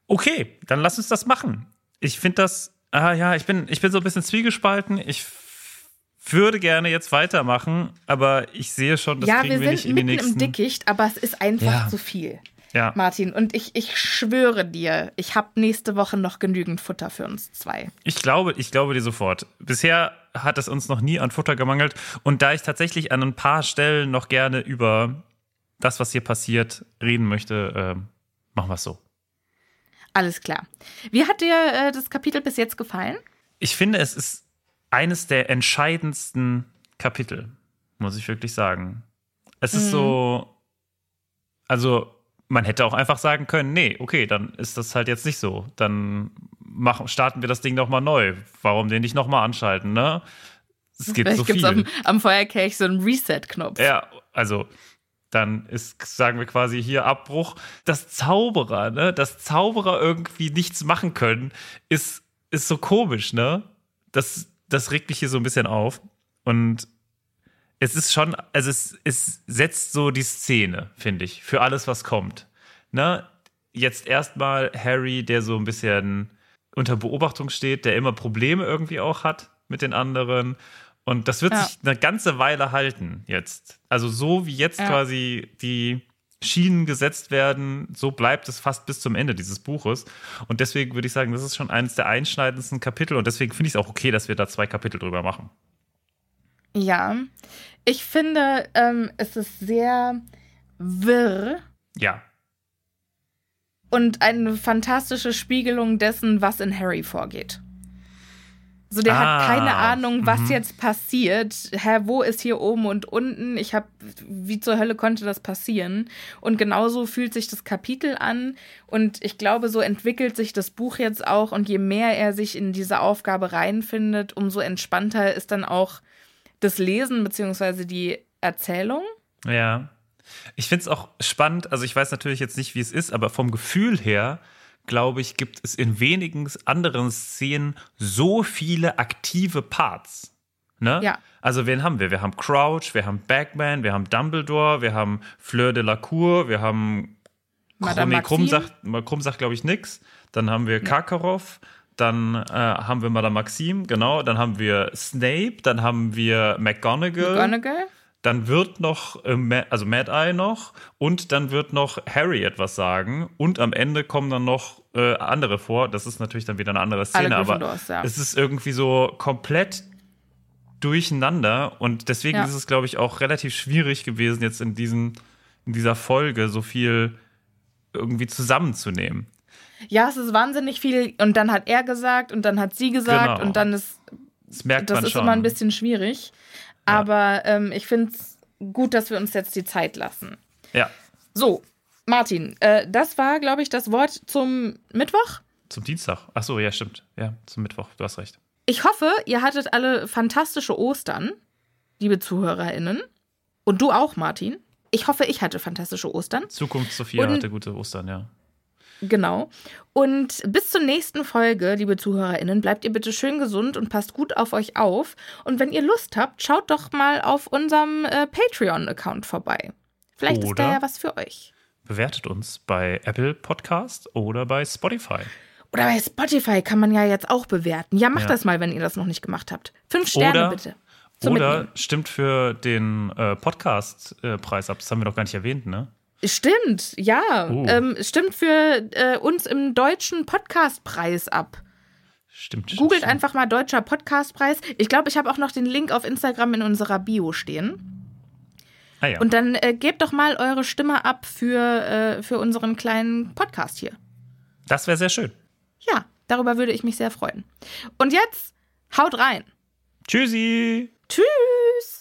Okay, dann lass uns das machen. Ich finde das, ah ja, ich bin, ich bin so ein bisschen zwiegespalten. Ich würde gerne jetzt weitermachen, aber ich sehe schon, das ja, kriegen wir wir, sind nicht in die mitten nächsten. im Dickicht, aber es ist einfach Ja. zu viel. Ja, Martin, und ich, ich schwöre dir, ich habe nächste Woche noch genügend Futter für uns zwei. ich glaube, ich glaube dir sofort. Bisher hat es uns noch nie an Futter gemangelt und da ich tatsächlich an ein paar Stellen noch gerne über das, was hier passiert, reden möchte, ähm, machen wir es so. Alles klar. Wie hat dir äh, das Kapitel bis jetzt gefallen? Ich finde, es ist eines der entscheidendsten Kapitel, muss ich wirklich sagen. Es ist so, also man hätte auch einfach sagen können, nee, okay, dann ist das halt jetzt nicht so. Dann machen, starten wir das Ding doch mal neu. Warum den nicht nochmal anschalten, ne? Es gibt Vielleicht so gibt viel. am, am Feuerkelch so einen Reset-Knopf. Ja, also dann ist, sagen wir quasi hier Abbruch. Das Zauberer, ne? Dass Zauberer irgendwie nichts machen können, ist, ist so komisch, ne? Das, das regt mich hier so ein bisschen auf. Und es ist schon, also es, es setzt so die Szene, finde ich, für alles, was kommt. Ne? Jetzt erstmal Harry, der so ein bisschen unter Beobachtung steht, der immer Probleme irgendwie auch hat mit den anderen. Und das wird Ja. sich eine ganze Weile halten jetzt. Also so wie jetzt Ja. quasi die Schienen gesetzt werden, so bleibt es fast bis zum Ende dieses Buches. Und deswegen würde ich sagen, das ist schon eines der einschneidendsten Kapitel. Und deswegen finde ich es auch okay, dass wir da zwei Kapitel drüber machen. Ja. Ich finde, ähm, es ist sehr wirr Ja, und eine fantastische Spiegelung dessen, was in Harry vorgeht. So, der Ah, hat keine Ahnung, was mhm. jetzt passiert. Hä, wo ist hier oben und unten? Ich habe, wie zur Hölle konnte das passieren? Und genauso fühlt sich das Kapitel an. Und ich glaube, so entwickelt sich das Buch jetzt auch. Und je mehr er sich in diese Aufgabe reinfindet, umso entspannter ist dann auch das Lesen beziehungsweise die Erzählung. Ja. Ich finde es auch spannend, also ich weiß natürlich jetzt nicht, wie es ist, aber vom Gefühl her, glaube ich, gibt es in wenigen anderen Szenen so viele aktive Parts. Ne? Ja. Also wen haben wir? Wir haben Crouch, wir haben Bagman, wir haben Dumbledore, wir haben Fleur de la Cour, wir haben Madame nee, Krumm sagt, Krumm sagt glaube ich, nix. Dann haben wir Karkaroff, dann äh, haben wir Madame Maxime, genau. Dann haben wir Snape, dann haben wir McGonagall. McGonagall? Dann wird noch, äh, also Mad Eye noch und dann wird noch Harry etwas sagen und am Ende kommen dann noch äh, andere vor. Das ist natürlich dann wieder eine andere Szene, aber ja. es ist irgendwie so komplett durcheinander und deswegen Ja. ist es, glaube ich, auch relativ schwierig gewesen, jetzt in, diesen, in dieser Folge so viel irgendwie zusammenzunehmen. Ja, es ist wahnsinnig viel. Und dann hat er gesagt und dann hat sie gesagt Genau. und dann ist Das merkt das man ist schon. immer ein bisschen schwierig. Aber ähm, ich finde es gut, dass wir uns jetzt die Zeit lassen. Ja, So, Martin, äh, das war, glaube ich, das Wort zum Mittwoch. zum Dienstag. Ach so, ja, stimmt. Ja, zum Mittwoch. Du hast recht. Ich hoffe, ihr hattet alle fantastische Ostern, liebe ZuhörerInnen. Und du auch, Martin. Ich hoffe, ich hatte fantastische Ostern. Zukunft Sophia Und- hatte gute Ostern, ja. Genau. Und bis zur nächsten Folge, liebe ZuhörerInnen, bleibt ihr bitte schön gesund und passt gut auf euch auf. Und wenn ihr Lust habt, schaut doch mal auf unserem äh, Patreon-Account vorbei. Vielleicht ist da Oder- ja was für euch. Bewertet uns bei Apple Podcast oder bei Spotify. Oder bei Spotify kann man ja jetzt auch bewerten. Ja, macht Ja. das mal, wenn ihr das noch nicht gemacht habt. Fünf Sterne Oder- bitte. Zum Oder Mitnehmen. stimmt für den äh, Podcast-Preis ab. Das haben wir doch gar nicht erwähnt, ne? Stimmt, ja. Oh. Ähm, stimmt für äh, uns im deutschen Podcastpreis ab. Stimmt. stimmt, Googelt stimmt. einfach mal Deutscher Podcastpreis. Ich glaube, ich habe auch noch den Link auf Instagram in unserer Bio stehen. Ah, ja. Und dann äh, gebt doch mal eure Stimme ab für, äh, für unseren kleinen Podcast hier. das wäre sehr schön. Ja, darüber würde ich mich sehr freuen. Und jetzt haut rein. Tschüssi! Tschüss.